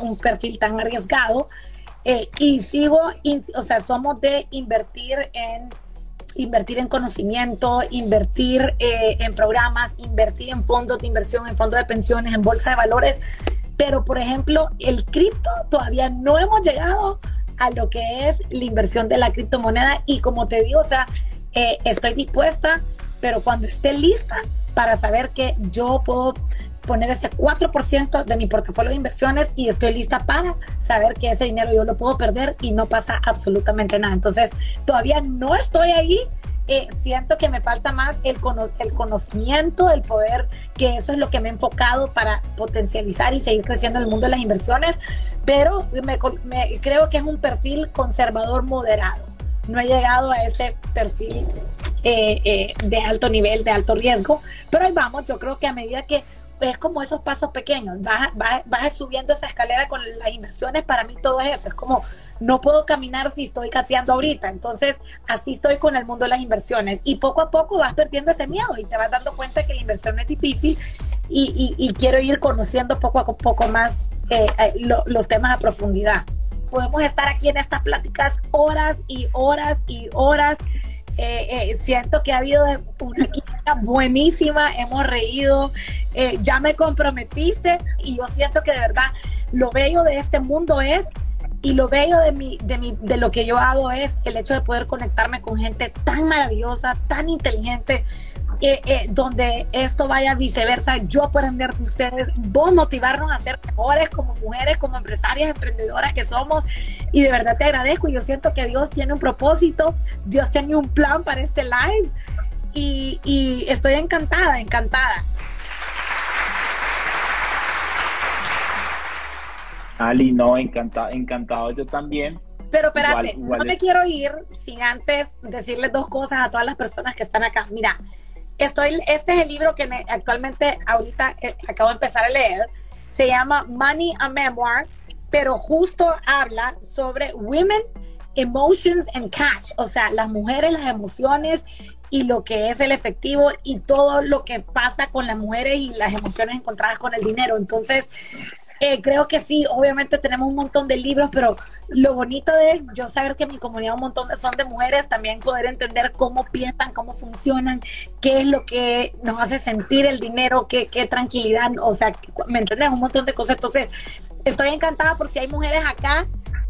un perfil tan arriesgado, y sigo, o sea, somos de invertir en invertir en conocimiento, invertir eh, en programas, invertir en fondos de inversión, en fondos de pensiones, en bolsa de valores. Pero, por ejemplo, el cripto todavía no hemos llegado a lo que es la inversión de la criptomoneda. Y como te digo, o sea, eh, estoy dispuesta, pero cuando esté lista para saber que yo puedo poner ese 4% de mi portafolio de inversiones y estoy lista para saber que ese dinero yo lo puedo perder y no pasa absolutamente nada. Entonces, todavía no estoy ahí. Eh, siento que me falta más el, el conocimiento, el poder, que eso es lo que me he enfocado para potencializar y seguir creciendo en el mundo de las inversiones, pero me, creo que es un perfil conservador moderado. No he llegado a ese perfil eh, eh, de alto nivel, de alto riesgo, pero ahí vamos, yo creo que a medida que es como esos pasos pequeños, vas, vas, subiendo esa escalera con las inversiones, para mí todo es eso, es como no puedo caminar si estoy cateando ahorita, entonces así estoy con el mundo de las inversiones. Y poco a poco vas perdiendo ese miedo y te vas dando cuenta que la inversión es difícil y, quiero ir conociendo poco a poco más eh, los temas a profundidad. Podemos estar aquí en estas pláticas horas y horas y horas eh, eh, siento que ha habido una química buenísima, hemos reído, eh, ya me comprometiste y yo siento que de verdad lo bello de este mundo es y lo bello de, mi, de, mi, de lo que yo hago es el hecho de poder conectarme con gente tan maravillosa, tan inteligente, eh, donde esto vaya viceversa, yo aprender de ustedes, vos motivarnos a ser mejores como mujeres, como empresarias, emprendedoras que somos. Y de verdad te agradezco. Yo siento que Dios tiene un propósito, Dios tiene un plan para este live. Y, y estoy encantada, encantada. Ali, no, encantado, encantado yo también. Pero espérate, no me quiero ir sin antes decirles dos cosas a todas las personas que están acá. Mira, estoy, este es el libro que actualmente ahorita eh, acabo de empezar a leer. Se llama Money a Memoir, pero justo habla sobre women, emotions and cash, o sea, las mujeres, las emociones y lo que es el efectivo y todo lo que pasa con las mujeres y las emociones encontradas con el dinero. Entonces, eh, creo que sí, obviamente tenemos un montón de libros, pero lo bonito de yo saber que mi comunidad un montón de, son de mujeres, también poder entender cómo piensan, cómo funcionan, qué es lo que nos hace sentir el dinero, qué, qué tranquilidad, o sea, ¿me entiendes? Un montón de cosas. Entonces, estoy encantada por si hay mujeres acá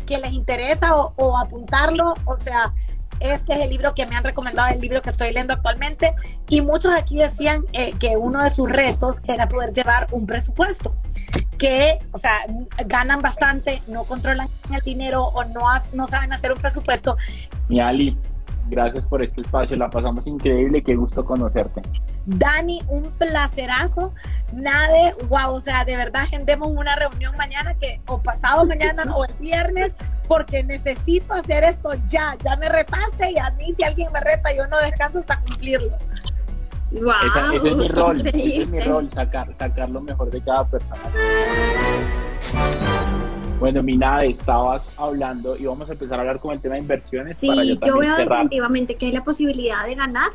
que les interesa o, apuntarlo, o sea, este es el libro que me han recomendado, el libro que estoy leyendo actualmente, y muchos aquí decían eh, que uno de sus retos era poder llevar un presupuesto que, o sea, ganan bastante, no controlan el dinero o no, no saben hacer un presupuesto. Mi Ali, gracias por este espacio, la pasamos increíble, qué gusto conocerte. Dani, un placerazo, nada wow, o sea, de verdad agendemos una reunión mañana que, o pasado mañana o el viernes, porque necesito hacer esto ya, ya me retaste y a mí si alguien me reta yo no descanso hasta cumplirlo. Wow, ese es mi rol, ese es mi rol, sacar, sacar lo mejor de cada persona. Bueno, Mina, estabas hablando y vamos a empezar a hablar con el tema de inversiones. Sí, yo, veo definitivamente que hay la posibilidad de ganar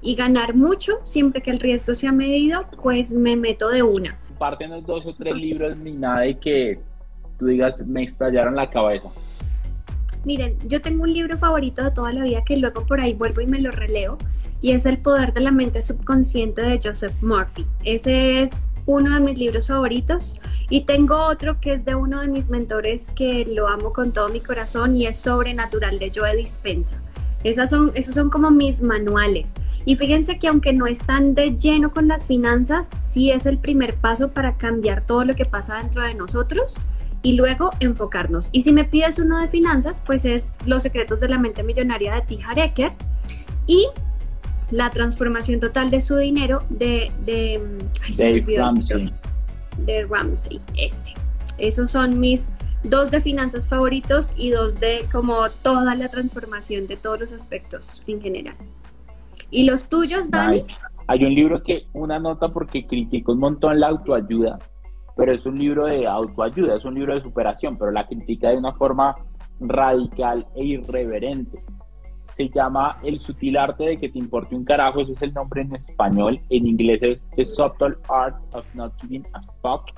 y ganar mucho siempre que el riesgo sea medido, pues me meto de una. Compártenos dos o tres libros, Mina, de que tú digas, me estallaron la cabeza. Miren, yo tengo un libro favorito de toda la vida que luego por ahí vuelvo y me lo releo y es El poder de la mente subconsciente de Joseph Murphy. Ese es uno de mis libros favoritos y tengo otro que es de uno de mis mentores que lo amo con todo mi corazón y es Sobrenatural de Joe Dispensa. Esas son, esos son como mis manuales. Y fíjense que aunque no están de lleno con las finanzas, sí es el primer paso para cambiar todo lo que pasa dentro de nosotros y luego enfocarnos. Y si me pides uno de finanzas, pues es Los secretos de la mente millonaria de T. Hareker. Y la transformación total de su dinero de, de, Ramsey. De Ramsey, ese. Esos son mis dos de finanzas favoritos y dos de como toda la transformación de todos los aspectos en general. ¿Y los tuyos, Dani? Hay un libro que una nota porque critica un montón la autoayuda, pero es un libro de autoayuda, es un libro de superación, pero la critica de una forma radical e irreverente. Se llama El sutil arte de que te importe un carajo, ese es el nombre en español, en inglés es The Subtle Art of Not Giving a Fuck,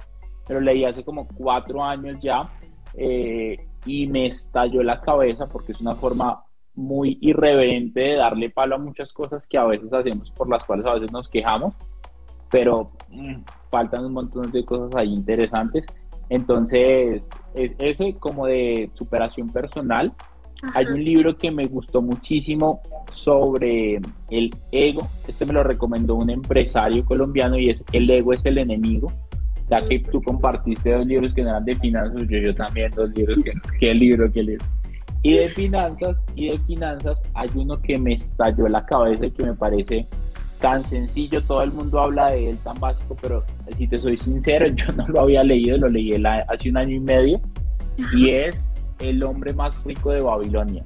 pero leí hace como cuatro años ya eh, y me estalló la cabeza porque es una forma muy irreverente de darle palo a muchas cosas que a veces hacemos, por las cuales a veces nos quejamos, pero mm, faltan un montón de cosas ahí interesantes. Entonces, es ese como de superación personal. Hay un libro que me gustó muchísimo sobre el ego. Este me lo recomendó un empresario colombiano y es El ego es el enemigo. Ya que tú compartiste dos libros que eran de finanzas, yo, yo también dos libros. Que, ¿Qué libro? ¿Qué libro? Y de finanzas, y de finanzas hay uno que me estalló la cabeza y que me parece tan sencillo, todo el mundo habla de él tan básico, pero si te soy sincero, yo no lo había leído, lo leí hace un año y medio, y es El hombre más rico de Babilonia.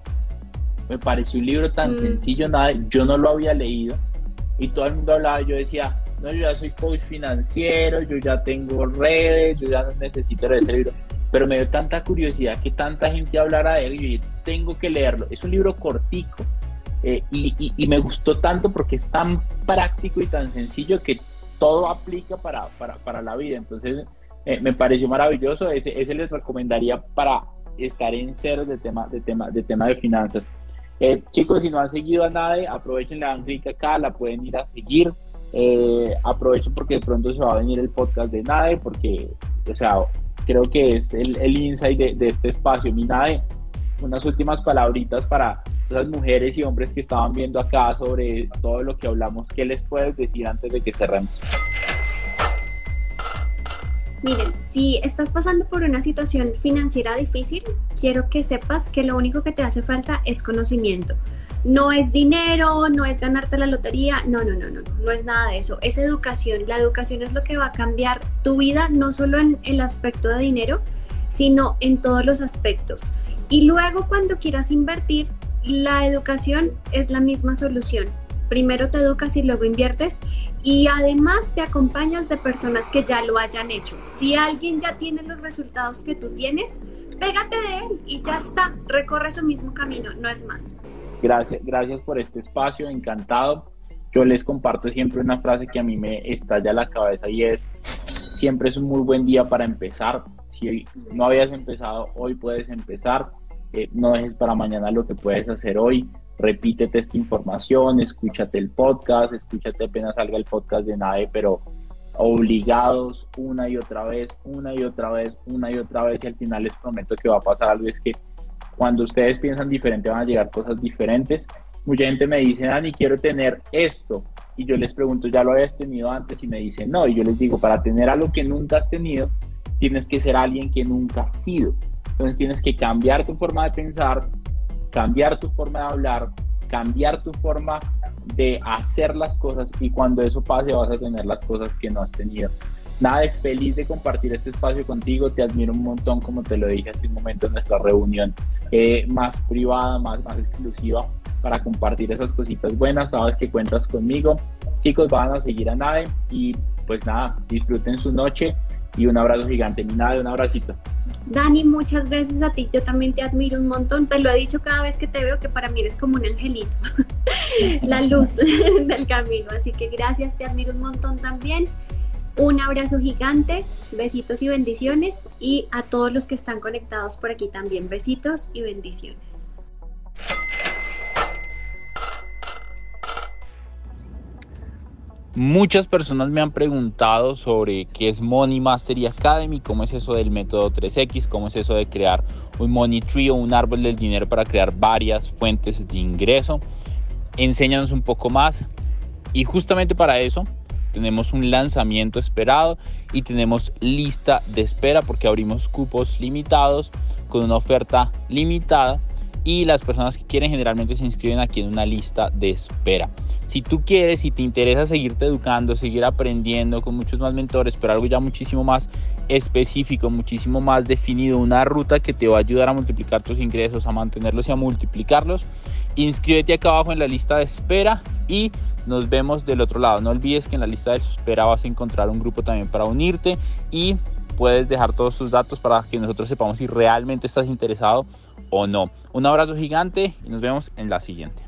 Me pareció un libro tan mm. sencillo, nada, yo no lo había leído, y todo el mundo hablaba, yo decía, no, yo ya soy coach financiero, yo ya tengo redes, yo ya no necesito ese libro. Pero me dio tanta curiosidad que tanta gente hablara de él y yo dije, tengo que leerlo. Es un libro cortico, eh, y, me gustó tanto porque es tan práctico y tan sencillo que todo aplica para, para, la vida. Entonces eh, me pareció maravilloso. Ese, ese les recomendaría para estar en cero de tema de, tema, de, tema de finanzas. Eh, chicos, si no han seguido a nadie, aprovechen la clic acá, la pueden ir a seguir. aprovechen porque de pronto se va a venir el podcast de NADE, porque, o sea, creo que es el, el insight de, de este espacio. Mi NADE, unas últimas palabritas para esas mujeres y hombres que estaban viendo acá sobre todo lo que hablamos, ¿qué les puedes decir antes de que cerremos? Miren, si estás pasando por una situación financiera difícil, quiero que sepas que lo único que te hace falta es conocimiento. No es dinero, no es ganarte la lotería, no, no, no, no, no, es nada de eso. Es educación. La educación es lo que va a cambiar tu vida, no solo en el aspecto de dinero, sino en todos los aspectos. Y luego cuando quieras invertir, la educación es la misma solución. Primero te educas y luego inviertes y además te acompañas de personas que ya lo hayan hecho. Si alguien ya tiene los resultados que tú tienes, pégate de él y ya está, recorre su mismo camino, no es más. Gracias, gracias por este espacio, encantado. Yo les comparto siempre una frase que a mí me estalla la cabeza y es, siempre es un muy buen día para empezar. Si no habías empezado, hoy puedes empezar no dejes para mañana lo que puedes hacer hoy, repítete esta información, escúchate el podcast, escúchate apenas salga el podcast de NADE, pero obligados una y otra vez, una y otra vez, una y otra vez y al final les prometo que va a pasar algo, es que cuando ustedes piensan diferente van a llegar cosas diferentes. Mucha gente me dice, Dani, quiero tener esto. Y yo les pregunto, ¿ya lo habías tenido antes? Y me dicen, no. Y yo les digo, para tener algo que nunca has tenido, tienes que ser alguien que nunca has sido. Entonces tienes que cambiar tu forma de pensar, cambiar tu forma de hablar, cambiar tu forma de hacer las cosas y cuando eso pase vas a tener las cosas que no has tenido. Nada, es feliz de compartir este espacio contigo, te admiro un montón como te lo dije hace un momento en nuestra reunión eh, más privada, más, más exclusiva para compartir esas cositas buenas, sabes que cuentas conmigo. Chicos, van a seguir a Nade y pues nada, disfruten su noche y un abrazo gigante. Mi Nade, un abracito. Dani, muchas veces a ti yo también te admiro un montón, te lo he dicho cada vez que te veo que para mí eres como un angelito, la luz del camino, así que gracias, te admiro un montón también. Un abrazo gigante, besitos y bendiciones y a todos los que están conectados por aquí también, besitos y bendiciones. Muchas personas me han preguntado sobre qué es Money Mastery Academy, cómo es eso del método 3X, cómo es eso de crear un money tree o un árbol del dinero para crear varias fuentes de ingreso. Enséñanos un poco más. Y justamente para eso tenemos un lanzamiento esperado y tenemos lista de espera porque abrimos cupos limitados con una oferta limitada y las personas que quieren generalmente se inscriben aquí en una lista de espera. Si tú quieres, si te interesa seguirte educando, seguir aprendiendo con muchos más mentores, pero algo ya muchísimo más específico, muchísimo más definido, una ruta que te va a ayudar a multiplicar tus ingresos, a mantenerlos y a multiplicarlos, inscríbete acá abajo en la lista de espera y nos vemos del otro lado. No olvides que en la lista de espera vas a encontrar un grupo también para unirte y puedes dejar todos tus datos para que nosotros sepamos si realmente estás interesado o no. Un abrazo gigante y nos vemos en la siguiente.